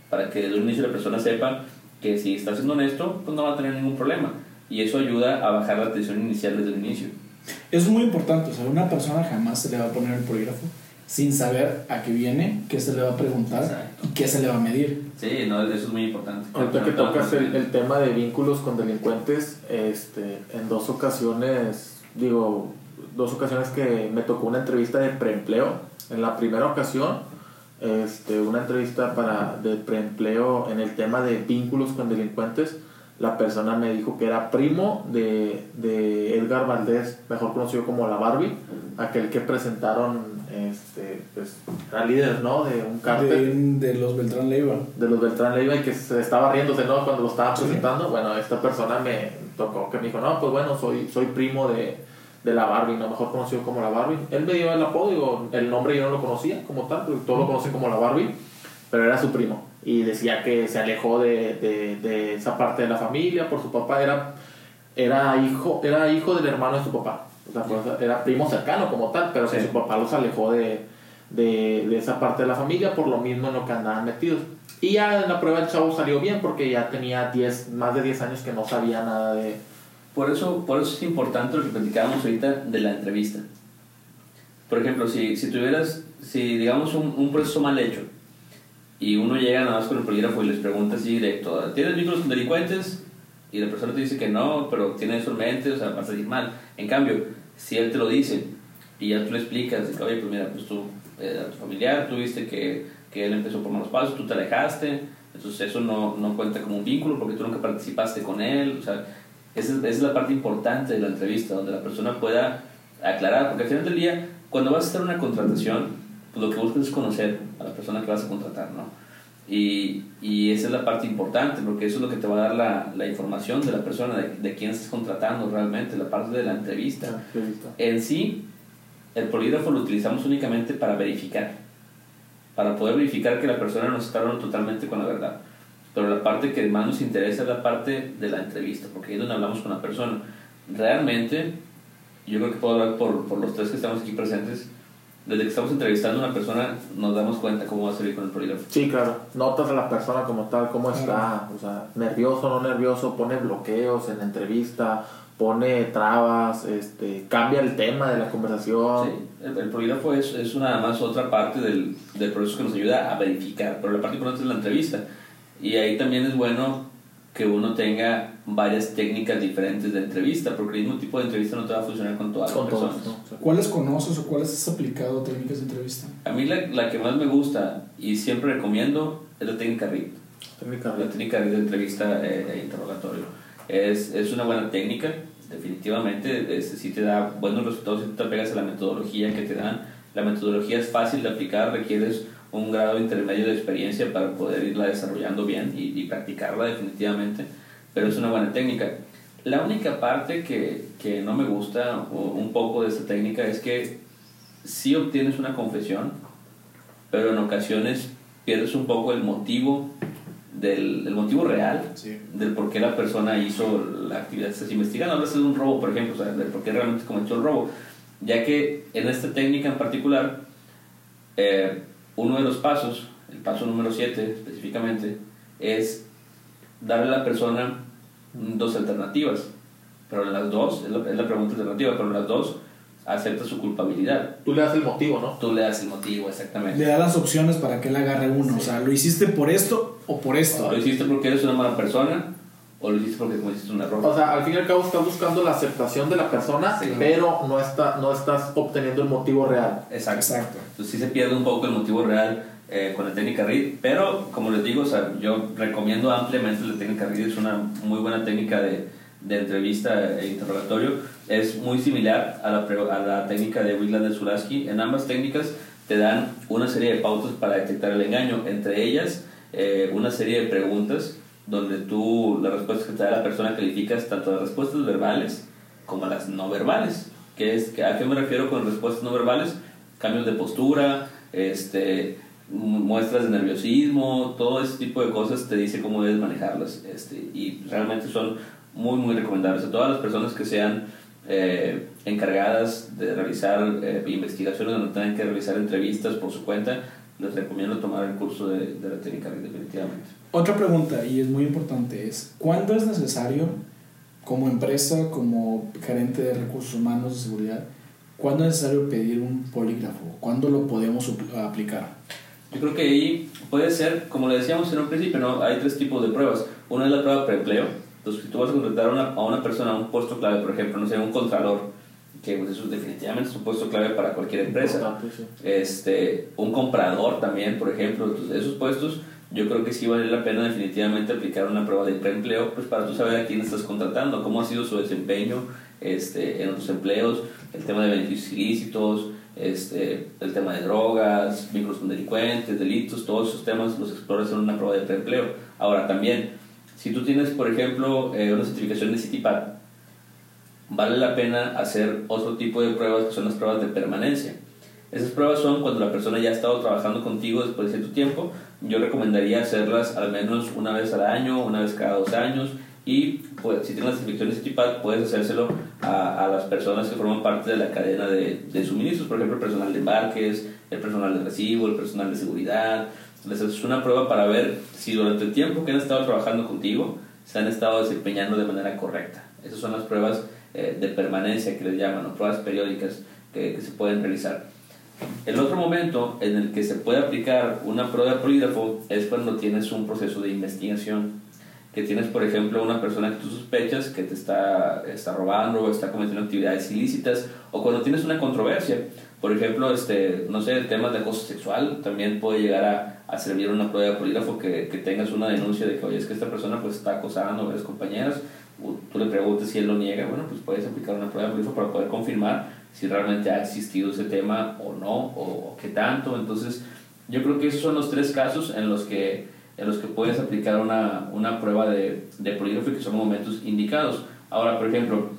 Para que desde un inicio la persona sepa que si está siendo honesto, pues no va a tener ningún problema. Y eso ayuda a bajar la tensión inicial desde el inicio. Es muy importante. O sea, una persona jamás se le va a poner el polígrafo sin saber a qué viene, qué se le va a preguntar y qué se le va a medir. Sí, no, eso es muy importante. Ahorita que tocas el, el, tema de vínculos con delincuentes, este, en dos ocasiones, digo, dos ocasiones que me tocó una entrevista de preempleo. En la primera ocasión, este, una entrevista para de preempleo en el tema de vínculos con delincuentes, la persona me dijo que era primo de, de Edgar Valdés, mejor conocido como la Barbie, aquel que presentaron, este, pues, era líder, ¿no? De un cártel. De, de los Beltrán Leiva. De los Beltrán Leiva y que se estaba riéndose, ¿no? Cuando lo estaba presentando. Bueno, esta persona me tocó que me dijo, no, pues bueno, soy, soy primo de, de la Barbie, ¿no? Mejor conocido como la Barbie. Él me dio el apodo, digo, el nombre yo no lo conocía como tal, porque todos lo conocen como la Barbie, pero era su primo y decía que se alejó de, de, de, esa parte de la familia por su papá era era hijo era hijo del hermano de su papá o sea, pues, era primo cercano como tal pero que su papá los alejó de, de, esa parte de la familia por lo mismo en lo que andaban metidos y ya en la prueba el chavo salió bien porque ya tenía 10 más de 10 años que no sabía nada de por eso por eso es importante lo que platicábamos ahorita de la entrevista por ejemplo si, si tuvieras si digamos un, un proceso mal hecho y uno llega nada más con el polígrafo y les pregunta así directo, ¿tienes vínculos con delincuentes? Y la persona te dice que no, pero tiene eso en mente, o sea, va a salir mal. En cambio, si él te lo dice y ya tú le explicas, oye, pues mira, pues tú, eh, tu familiar, tú viste que, que él empezó por malos pasos, tú te alejaste, entonces eso no, no cuenta como un vínculo porque tú nunca participaste con él, o sea, esa, esa es la parte importante de la entrevista, donde la persona pueda aclarar, porque al final del día, cuando vas a hacer una contratación, pues lo que buscas es conocer a la persona que vas a contratar, ¿no? Y, y, esa es la parte importante, porque eso es lo que te va a dar la, la información de la persona, de, de, quién estás contratando realmente, la parte de la entrevista. En sí, el polígrafo lo utilizamos únicamente para verificar, para poder verificar que la persona nos está hablando totalmente con la verdad. Pero la parte que más nos interesa es la parte de la entrevista, porque ahí es donde hablamos con la persona. Realmente, yo creo que puedo hablar por, por los tres que estamos aquí presentes, desde que estamos entrevistando a una persona nos damos cuenta cómo va a salir con el polígrafo. Sí, claro. Notas a la persona como tal, cómo está, o sea, nervioso, no nervioso, pone bloqueos en la entrevista, pone trabas, este, cambia el tema de la conversación. Sí, el, el polígrafo es, es nada más otra parte del, del proceso que nos ayuda a verificar, pero la parte importante es la entrevista. Y ahí también es bueno que uno tenga varias técnicas diferentes de entrevista, porque el mismo tipo de entrevista no te va a funcionar con todas con las personas. Todos, ¿no? ¿Cuáles conoces o cuáles has aplicado técnicas de entrevista? A mí la, la, que más me gusta y siempre recomiendo es la técnica RIT. Técnica La técnica RIT de entrevista e eh, interrogatorio. Es, es una buena técnica, definitivamente, es, sí te da buenos resultados si tú te pegas a la metodología que te dan. La metodología es fácil de aplicar, requieres un grado intermedio de experiencia para poder irla desarrollando bien y, y, practicarla definitivamente, pero es una buena técnica. La única parte que, que no me gusta o un poco de esta técnica es que sí obtienes una confesión, pero en ocasiones pierdes un poco el motivo del el motivo real sí. del por qué la persona hizo la actividad que estás investigando. Hablas de un robo, por ejemplo, o sea, del por qué realmente cometió el robo. Ya que en esta técnica en particular, eh, uno de los pasos, el paso número 7 específicamente, es darle a la persona dos alternativas. Pero en las dos, es la, es la pregunta alternativa, pero en las dos acepta su culpabilidad. Tú le das el motivo, ¿no? Tú le das el motivo, exactamente. Le da las opciones para que él agarre uno. Sí. O sea, ¿lo hiciste por esto o por esto? O lo hiciste porque eres una mala persona o lo hiciste porque cometiste un error. O sea, al fin y al cabo estás buscando la aceptación de la persona, sí. pero no, está, no estás obteniendo el motivo real. Exacto. Exacto. Entonces sí se pierde un poco el motivo real eh, con la técnica RID, pero como les digo, o sea, yo recomiendo ampliamente la técnica RID, es una muy buena técnica de, de entrevista e interrogatorio. Es muy similar a la, a la técnica de Wigland de Zulaski. En ambas técnicas te dan una serie de pautas para detectar el engaño, entre ellas eh, una serie de preguntas donde tú las respuestas que te da la persona calificas tanto las respuestas verbales como las no verbales. ¿Qué es, ¿A qué me refiero con respuestas no verbales? Cambios de postura, este, muestras de nerviosismo, todo ese tipo de cosas te dice cómo debes manejarlas. Este, y realmente son muy, muy recomendables a todas las personas que sean eh, encargadas de realizar eh, investigaciones donde tengan que realizar entrevistas por su cuenta, les recomiendo tomar el curso de, de la técnica definitivamente. Otra pregunta, y es muy importante, es ¿cuándo es necesario, como empresa, como gerente de recursos humanos de seguridad, cuándo es necesario pedir un polígrafo? ¿Cuándo lo podemos aplicar? Yo creo que ahí puede ser, como le decíamos en un principio, ¿no? hay tres tipos de pruebas. Una es la prueba preempleo. Entonces, si tú vas a contratar a una, a una persona a un puesto clave, por ejemplo, no sé, un contralor, que pues, eso definitivamente es un puesto clave para cualquier empresa. Sí. Este, un comprador también, por ejemplo, entonces, esos puestos, yo creo que sí vale la pena definitivamente aplicar una prueba de preempleo, pues para tú saber a quién estás contratando, cómo ha sido su desempeño este, en otros empleos, el tema de beneficios ilícitos, este, el tema de drogas, vínculos con delincuentes, delitos, todos esos temas los exploras en una prueba de preempleo. Ahora también, si tú tienes, por ejemplo, eh, una certificación de CITIPAT, vale la pena hacer otro tipo de pruebas que son las pruebas de permanencia. Esas pruebas son cuando la persona ya ha estado trabajando contigo después de cierto tiempo. Yo recomendaría hacerlas al menos una vez al año, una vez cada dos años. Y pues, si tienes la certificación de CITIPAT, puedes hacérselo a, a, las personas que forman parte de la cadena de, de, suministros, por ejemplo, el personal de embarques, el personal de recibo, el personal de seguridad. Les haces una prueba para ver si durante el tiempo que han estado trabajando contigo se han estado desempeñando de manera correcta. Esas son las pruebas eh, de permanencia que les llaman, o pruebas periódicas que, que, se pueden realizar. El otro momento en el que se puede aplicar una prueba de polígrafo es cuando tienes un proceso de investigación, que tienes, por ejemplo, una persona que tú sospechas que te está, está robando o está cometiendo actividades ilícitas, o cuando tienes una controversia, por ejemplo, este, no sé, el tema de acoso sexual, también puede llegar a, a servir una prueba de polígrafo que, que tengas una denuncia de que, oye, es que esta persona pues está acosando a varias compañeras, tú le preguntes si él lo niega, bueno, pues puedes aplicar una prueba de polígrafo para poder confirmar si realmente ha existido ese tema o no, o, o, qué tanto. Entonces, yo creo que esos son los tres casos en los que, en los que puedes aplicar una, una prueba de, de polígrafo y que son momentos indicados. Ahora, por ejemplo,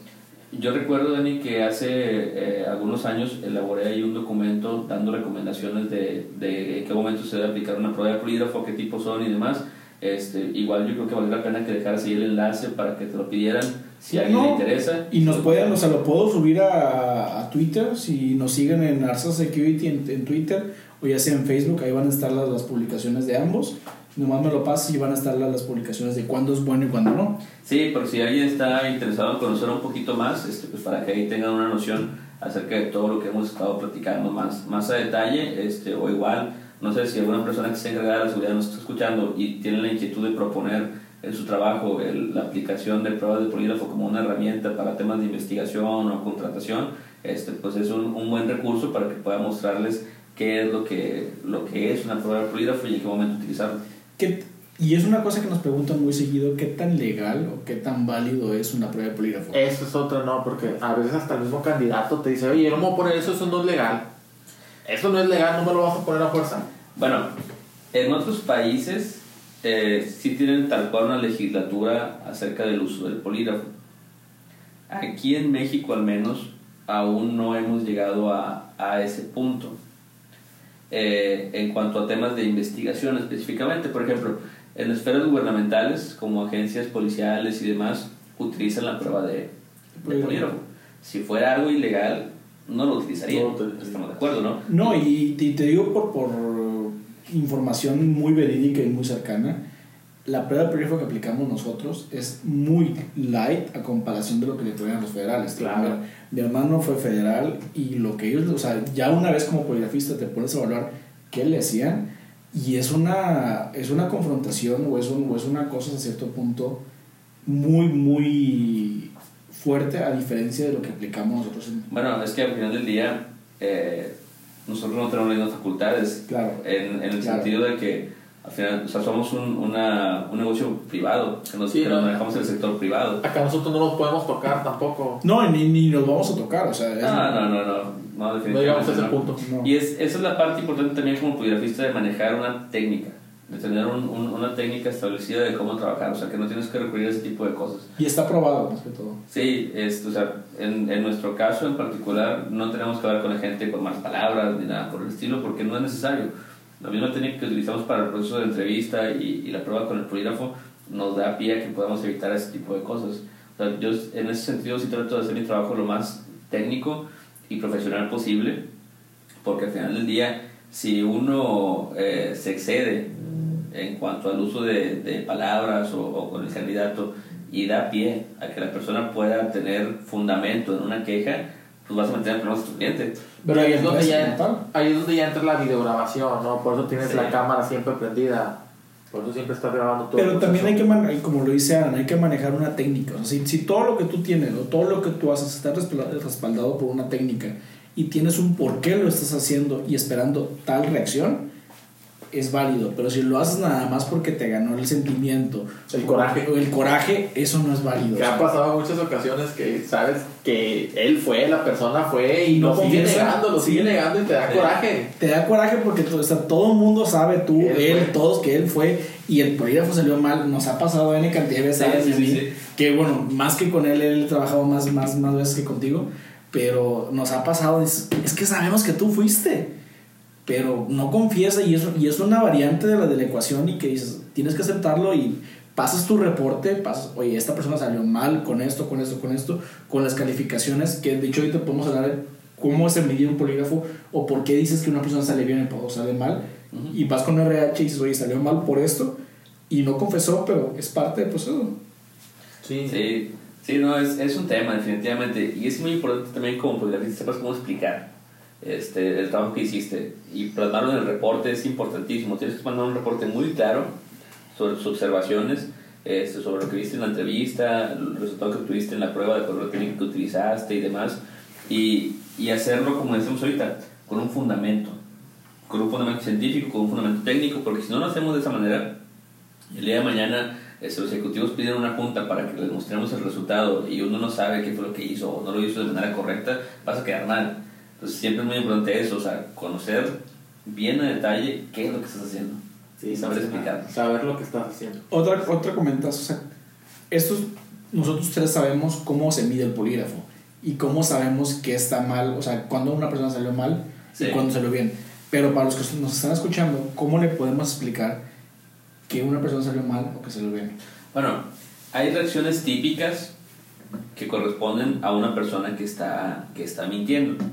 yo recuerdo, Dani, que hace eh, algunos años elaboré ahí un documento dando recomendaciones de, de en qué momento se debe aplicar una prueba de polígrafo, qué tipos son y demás. Este, igual yo creo que vale la pena que dejaras ahí el enlace para que te lo pidieran si a alguien No, le interesa. Y nos pueden, o sea, lo puedo subir a, a Twitter, si nos siguen en Arsa Security en, en, Twitter o ya sea en Facebook, ahí van a estar las, las publicaciones de ambos. Nomás me lo pasas y van a estar las, publicaciones de cuándo es bueno y cuándo no. Sí, por si alguien está interesado en conocer un poquito más, este, pues para que ahí tengan una noción acerca de todo lo que hemos estado platicando más, más a detalle, este, o igual, no sé si alguna persona que esté encargada de la seguridad nos está escuchando y tiene la inquietud de proponer en su trabajo el, la aplicación de pruebas de polígrafo como una herramienta para temas de investigación o contratación, este, pues es un, un buen recurso para que pueda mostrarles qué es lo que, lo que es una prueba de polígrafo y en qué momento utilizarlo. ¿Qué, y es una cosa que nos preguntan muy seguido, ¿qué tan legal o qué tan válido es una prueba de polígrafo? Eso es otra, no, porque a veces hasta el mismo candidato te dice, oye, yo no me voy a poner eso, eso no es legal. Eso no es legal, no me lo vas a poner a fuerza. Bueno, en otros países eh, sí tienen tal cual una legislatura acerca del uso del polígrafo. Aquí en México al menos aún no hemos llegado a, a ese punto. Eh, en cuanto a temas de investigación específicamente, por ejemplo, en esferas gubernamentales como agencias policiales y demás utilizan la prueba de, de polígrafo. Si fuera algo ilegal, no lo utilizarían. No, Estamos de acuerdo, ¿no? No, y, y te digo por, por información muy verídica y muy cercana, la prueba de que aplicamos nosotros es muy light a comparación de lo que le ponían los federales. Claro. Mi, mi, hermano fue federal y lo que ellos, o sea, ya una vez como poligrafista te pones a evaluar qué le hacían y es una, es una confrontación o es, un, o es una cosa a cierto punto muy, muy fuerte a diferencia de lo que aplicamos nosotros. En... Bueno, es que al final del día eh, nosotros no tenemos las mismas facultades. Claro. En, en el claro. sentido de que al final, o sea, somos un, una, un negocio privado, que nos, Sí, que no. nos manejamos en el sector privado. Acá nosotros no nos podemos tocar tampoco. No, ni, ni nos vamos a tocar, o sea, es- No, no, no, no, no, No llegamos a ese no. punto. no. Y es, esa es la parte importante también como poligrafista de manejar una técnica, de tener un, un, una técnica establecida de cómo trabajar, o sea, que no tienes que recurrir a ese tipo de cosas. Y está probado, más que todo. Sí, es, o sea, en, en nuestro caso en particular no tenemos que hablar con la gente con más palabras ni nada por el estilo porque no es necesario. La misma técnica que utilizamos para el proceso de entrevista y, y la prueba con el polígrafo nos da pie a que podamos evitar ese tipo de cosas. O sea, yo en ese sentido sí trato de hacer mi trabajo lo más técnico y profesional posible porque al final del día si uno eh, se excede en cuanto al uso de, de palabras o, o, con el candidato y da pie a que la persona pueda tener fundamento en una queja, pues vas a meter en problemas a tu cliente. Pero ahí es, donde ya, tal. ahí es donde ya entra la videograbación, ¿no? Por eso tienes Sí. la cámara siempre prendida. Por eso siempre estás grabando todo. Pero también hay que, man- como lo dice Ana, hay que manejar una técnica. O sea, si, si todo lo que tú tienes o todo lo que tú haces está respalda- respaldado por una técnica y tienes un por qué lo estás haciendo y esperando tal reacción, es válido. Pero si lo haces nada más porque te ganó el sentimiento, El coraje. o el coraje, eso no es válido. Que ha pasado muchas ocasiones que sabes que él fue, la persona fue y No lo sigue negando, lo sigue negando y te da coraje. Te da coraje porque todo, o sea, todo el mundo sabe, tú, Él él, todos, que él fue y el polígrafo salió mal. Nos ha pasado N cantidad de veces. Sí, sí, sí. Que bueno, más que con él, él ha trabajado más, más, más veces que contigo. Pero nos ha pasado, es, es que sabemos que tú fuiste. Pero no confiesa y eso y es una variante de la de la ecuación y que dices, tienes que aceptarlo y pasas tu reporte, pasas, oye, esta persona salió mal con esto, con esto, con esto, con las calificaciones, que de hecho ahorita podemos hablar de cómo se medir un polígrafo o por qué dices que una persona sale bien o sale mal Ujú. y vas con RH y dices, oye, salió mal por esto y no confesó, pero es parte del proceso. Sí. Sí, sí, no, es, es un tema, definitivamente. Y es muy importante también como poligrafista sepas cómo explicar este, el trabajo que hiciste. Y plasmarlo en el reporte es importantísimo. Tienes que mandar un reporte muy claro sobre tus observaciones, este, sobre lo que viste en la entrevista, el resultado que obtuviste en la prueba de correo técnico que utilizaste y demás. Y, y hacerlo, como decimos ahorita, con un fundamento. Con un fundamento científico, con un fundamento técnico, porque si no lo hacemos de esa manera, el día de mañana este, los ejecutivos piden una junta para que les mostremos el resultado y uno no sabe qué fue lo que hizo o no lo hizo de manera correcta, vas a quedar mal. Entonces siempre es muy importante eso, o sea, conocer bien a detalle qué es lo que estás haciendo y saber explicarlo. Saber lo que estás haciendo. Otra, otra comentas, o sea, estos, nosotros tres sabemos cómo se mide el polígrafo y cómo sabemos que está mal, o sea, cuando una persona salió mal Sí. y cuando salió bien. Pero para los que nos están escuchando, ¿cómo le podemos explicar que una persona salió mal o que salió bien? Bueno, hay reacciones típicas que corresponden a una persona que está, que está mintiendo.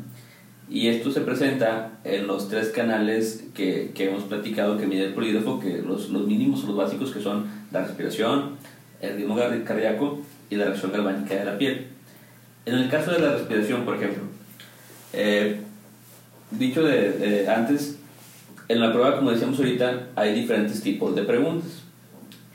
Y esto se presenta en los tres canales que, que hemos platicado que mide el polígrafo, que los, los mínimos o los básicos que son la respiración, el ritmo cardíaco y la reacción galvánica de la piel. En el caso de la respiración, por ejemplo, eh, dicho de, de antes, en la prueba, como decíamos ahorita, hay diferentes tipos de preguntas.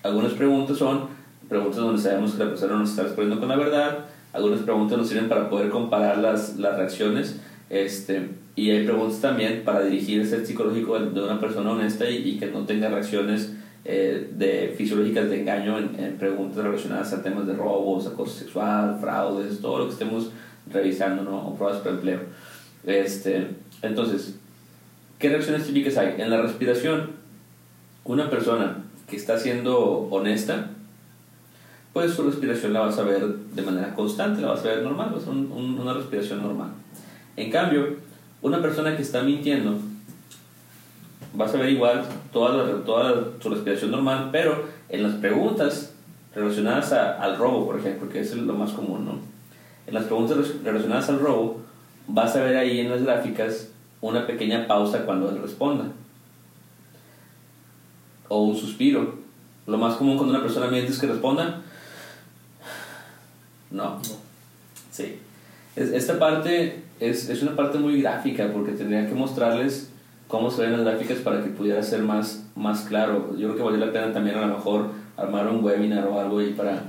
Algunas preguntas son preguntas donde sabemos que la persona nos está respondiendo con la verdad. Algunas preguntas nos sirven para poder comparar las, las reacciones. Este, y hay preguntas también para dirigir el ser psicológico de una persona honesta y, y que no tenga reacciones eh, de, fisiológicas de engaño en, en preguntas relacionadas a temas de robos, acoso sexual, fraudes, todo lo que estemos revisando, ¿no? O pruebas por empleo. Este, entonces, ¿qué reacciones típicas hay? En la respiración, una persona que está siendo honesta, pues su respiración la vas a ver de manera constante, la vas a ver normal, va a ser un- un- una respiración normal. En cambio, una persona que está mintiendo, vas a ver igual toda, la- toda su respiración normal, pero en las preguntas relacionadas a- al robo, por ejemplo, que es lo más común, ¿no? En las preguntas relacionadas al robo, vas a ver ahí en las gráficas una pequeña pausa cuando él responda. O un suspiro. Lo más común cuando una persona miente es que responda. No. Sí. Es- esta parte es, es una parte muy gráfica porque tendría que mostrarles cómo se ven las gráficas para que pudiera ser más, más claro. Yo creo que valdría la pena también a lo mejor armar un webinar o algo ahí para...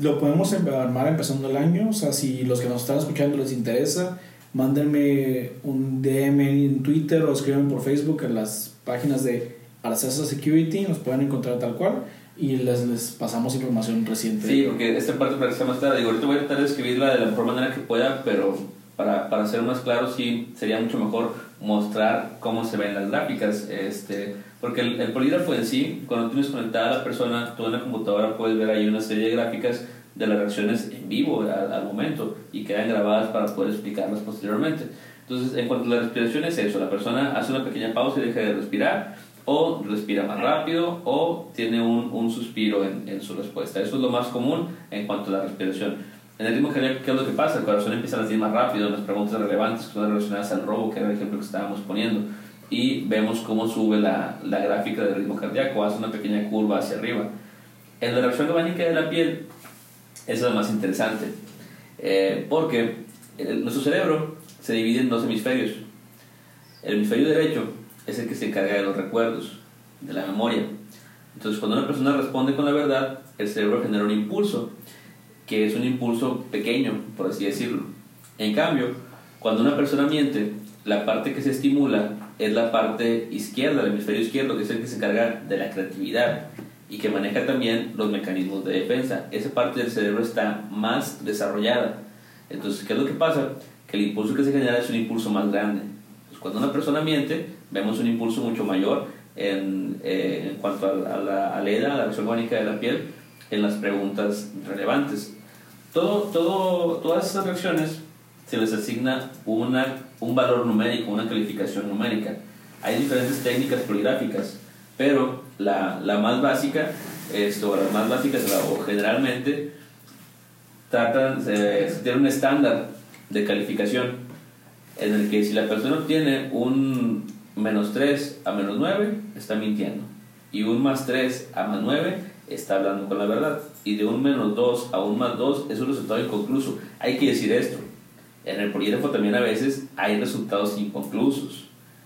Lo podemos em- armar empezando el año, o sea, si los que nos están escuchando les interesa, mándenme un DM en Twitter o escriban por Facebook en las páginas de Arcesa Security, nos pueden encontrar tal cual y les, les pasamos información reciente. Sí, porque esta parte para que sea más clara, digo, ahorita voy a tratar de escribirla de la mejor manera que pueda, pero para, para ser más claro, sí sería mucho mejor mostrar cómo se ven las gráficas, este, porque el, el polígrafo en sí, cuando tienes conectada a la persona, tú en la computadora puedes ver ahí una serie de gráficas de las reacciones en vivo al, al momento y quedan grabadas para poder explicarlas posteriormente. Entonces, en cuanto a la respiración es eso, la persona hace una pequeña pausa y deja de respirar, o respira más rápido o tiene un, un suspiro en, en su respuesta. Eso es lo más común en cuanto a la respiración. En el ritmo cardíaco, ¿qué es lo que pasa? El corazón empieza a latir más rápido, las preguntas relevantes que son relacionadas al robo, que era el ejemplo que estábamos poniendo, y vemos cómo sube la, la gráfica del ritmo cardíaco, hace una pequeña curva hacia arriba. En la reacción galvánica de la piel, eso es lo más interesante, eh, porque el- nuestro cerebro se divide en dos hemisferios. El hemisferio derecho es el que se encarga de los recuerdos, de la memoria. Entonces, cuando una persona responde con la verdad, el cerebro genera un impulso, que es un impulso pequeño, por así decirlo. En cambio, cuando una persona miente, la parte que se estimula es la parte izquierda, el hemisferio izquierdo, que es el que se encarga de la creatividad y que maneja también los mecanismos de defensa. Esa parte del cerebro está más desarrollada. Entonces, ¿qué es lo que pasa? Que el impulso que se genera es un impulso más grande. Entonces, cuando una persona miente, vemos un impulso mucho mayor en, eh, en cuanto a la, a la EDA, a la reacción orgánica de la piel, en las preguntas relevantes. Todo, todo, todas esas reacciones se les asigna una, un valor numérico, una calificación numérica. Hay diferentes técnicas poligráficas, pero la, la más básica, esto, las más básicas o generalmente tratan, se, se tiene un estándar de calificación en el que si la persona obtiene un menos 3 a menos 9, está mintiendo. Y un más 3 a más 9 está hablando con la verdad. Y de un menos 2 a un más 2 es un resultado inconcluso. Hay que decir esto. En el polígrafo también a veces hay resultados inconclusos.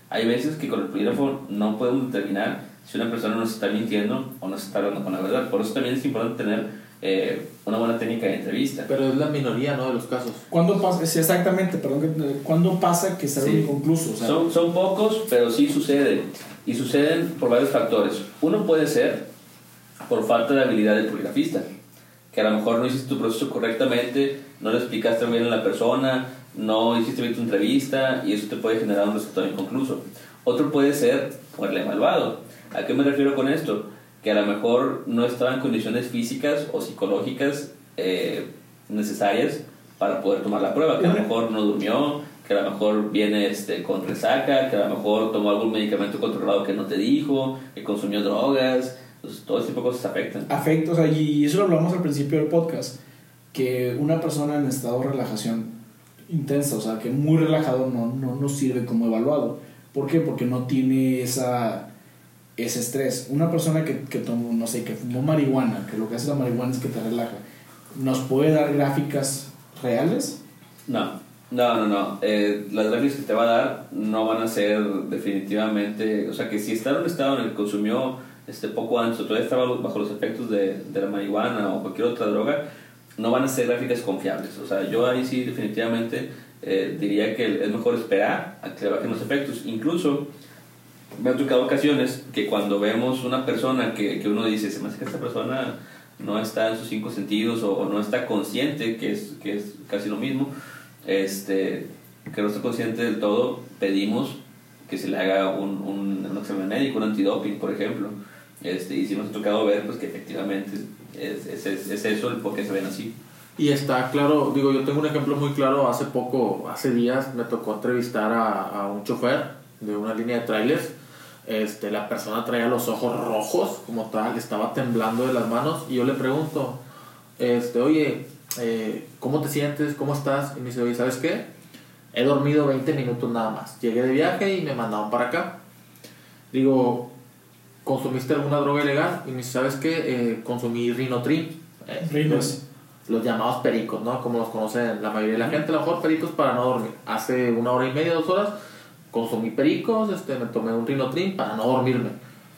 Hay veces que con el polígrafo no podemos determinar si una persona nos está mintiendo o nos está hablando con la verdad. Por eso también es importante tener eh, una buena técnica de entrevista. Pero es la minoría, ¿no? De los casos. ¿Cuándo pasa? Sí, exactamente, perdón. que- ¿Cuándo pasa que sea Sí. inconcluso? O sea, Son, son pocos, pero sí suceden. Y suceden por varios factores. Uno puede ser por falta de habilidad del poligrafista. Que a lo mejor no hiciste tu proceso correctamente, no le explicaste bien a la persona, no hiciste bien tu entrevista y eso te puede generar un resultado inconcluso. Otro puede ser por el evaluado. ¿A qué me refiero con esto? Que a lo mejor no estaba en condiciones físicas o psicológicas eh, necesarias para poder tomar la prueba, que a lo mejor no durmió, que a lo mejor viene este, con resaca, que a lo mejor tomó algún medicamento controlado que no te dijo, que consumió drogas, Entonces, todo ese tipo de cosas afectan. afecta, o sea, y eso lo hablamos al principio del podcast, que una persona en estado de relajación intensa, o sea, que muy relajado no, no nos sirve como evaluado. ¿Por qué? Porque no tiene esa, ese estrés. Una persona que, que tomó, no sé, que fumó marihuana, que lo que hace la marihuana es que te relaja, ¿nos puede dar gráficas reales? No, no, no, no. Eh, las gráficas que te va a dar no van a ser definitivamente. O sea, que si está en un estado en el que consumió este, poco antes o todavía estaba bajo los efectos de, de la marihuana o cualquier otra droga, no van a ser gráficas confiables. O sea, yo ahí sí, definitivamente eh, diría que es mejor esperar a que bajen los efectos. Incluso me ha tocado ocasiones que cuando vemos una persona que, que uno dice, se me hace que esta persona no está en sus cinco sentidos o, o no está consciente, que es, que es casi lo mismo, este, que no está consciente del todo, pedimos que se le haga un, un, un examen médico, un antidoping, por ejemplo. Este, y si nos ha tocado ver pues que efectivamente es, es, es, es eso el por qué se ven así. Y está claro, digo, yo tengo un ejemplo muy claro, hace poco, hace días me tocó entrevistar a, a un chofer de una línea de trailers. Este, la persona traía los ojos rojos como tal, estaba temblando de las manos y yo le pregunto, este, oye, eh, ¿cómo te sientes? ¿Cómo estás? Y me dice, oye, ¿sabes qué? He dormido 20 minutos nada más. Llegué de viaje y me mandaron para acá. Digo, ¿consumiste alguna droga ilegal? Y me dice, ¿sabes qué? Eh, consumí Rinotrin. Eh, Rinos. los llamados pericos, ¿no? Como los conocen la mayoría de la gente, a lo mejor pericos para no dormir. Hace una hora y media, dos horas, consumí pericos, este, me tomé un rinotrin para no dormirme.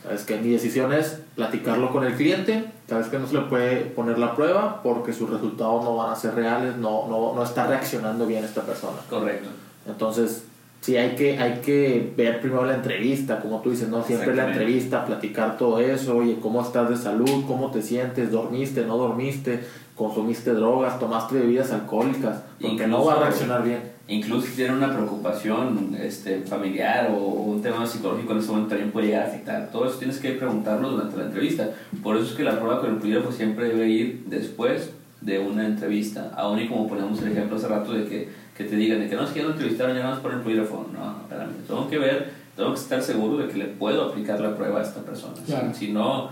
Sabes que mi decisión es platicarlo con el cliente, sabes que no se le puede poner la prueba porque sus resultados no van a ser reales, no, no, no está reaccionando bien esta persona. Correcto. Entonces, sí hay que, hay que ver primero la entrevista, como tú dices, ¿no? Siempre la entrevista, platicar todo eso, oye, ¿cómo estás de salud? ¿Cómo te sientes? ¿Dormiste? ¿No dormiste? ¿Consumiste drogas? ¿Tomaste bebidas alcohólicas? Porque no Incluso- va a reaccionar bien. Incluso si tiene una preocupación este, familiar o un tema psicológico en ese momento también puede llegar a afectar. Todo eso tienes que preguntarlo durante la entrevista. Por eso es que la prueba con el polígrafo siempre debe ir después de una entrevista. Aún y como ponemos el ejemplo hace rato de que, que te digan de que no, que ya lo entrevistaron, ya no es por el polígrafo. No, espérame, tengo que ver, tengo que estar seguro de que le puedo aplicar la prueba a esta persona. Claro. Si, si no,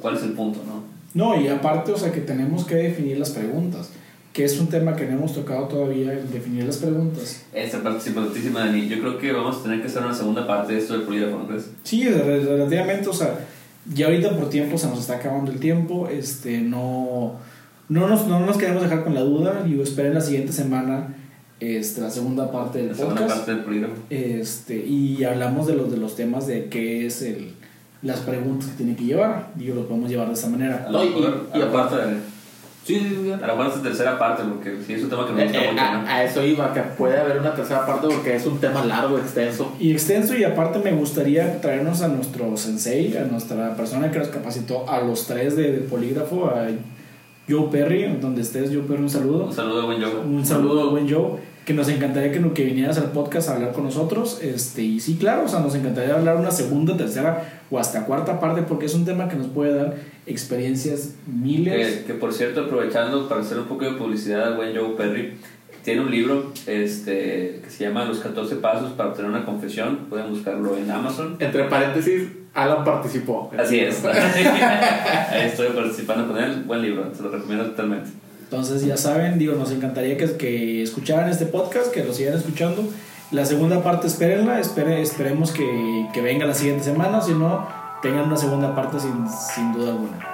¿cuál es el punto? no? No, y aparte, o sea, que tenemos que definir las preguntas, que es un tema que no hemos tocado todavía, definir las preguntas. Esta parte es importantísima, Dani. Yo creo que vamos a tener que hacer una segunda parte de esto del polígrafo, ¿no crees? Sí, re- relativamente, o sea, ya ahorita por tiempo se nos está acabando el tiempo, este, no, no, nos, no nos queremos dejar con la duda, y esperen la siguiente semana este, la segunda parte del La segunda podcast. parte del polígrafo. Este, y hablamos de los, de los temas de qué es el, las preguntas que tiene que llevar. Digo, lo podemos llevar de esa manera. No, y- y aparte- de- Sí, sí, sí. a lo mejor esta tercera parte, porque sí es un tema que me Eh, gusta eh, mucho, a, ¿no? a eso iba, que puede haber una tercera parte porque es un tema largo, extenso. Y extenso, y aparte me gustaría traernos a nuestro sensei, a nuestra persona que nos capacitó, a los tres de, de polígrafo, a Joe Perry, donde estés, Joe Perry, un saludo. Un saludo, buen Joe. Un saludo al buen Joe, que nos encantaría que, que vinieras al podcast a hablar con nosotros. Este, y sí, claro, o sea, nos encantaría hablar una segunda, tercera o hasta cuarta parte, porque es un tema que nos puede dar experiencias miles. Que, que, por cierto, aprovechando para hacer un poco de publicidad al buen Joe Perry, tiene un libro este, que se llama Los 14 Pasos para obtener una confesión. Pueden buscarlo en Amazon. Entre paréntesis, Alan participó. Así es. Ahí estoy participando con él. Buen libro, se lo recomiendo totalmente. Entonces, ya saben, digo, nos encantaría que, que escucharan este podcast, que lo sigan escuchando. La segunda parte, espérenla, espere, esperemos que, que venga la siguiente semana, si no, tengan una segunda parte sin, sin duda alguna.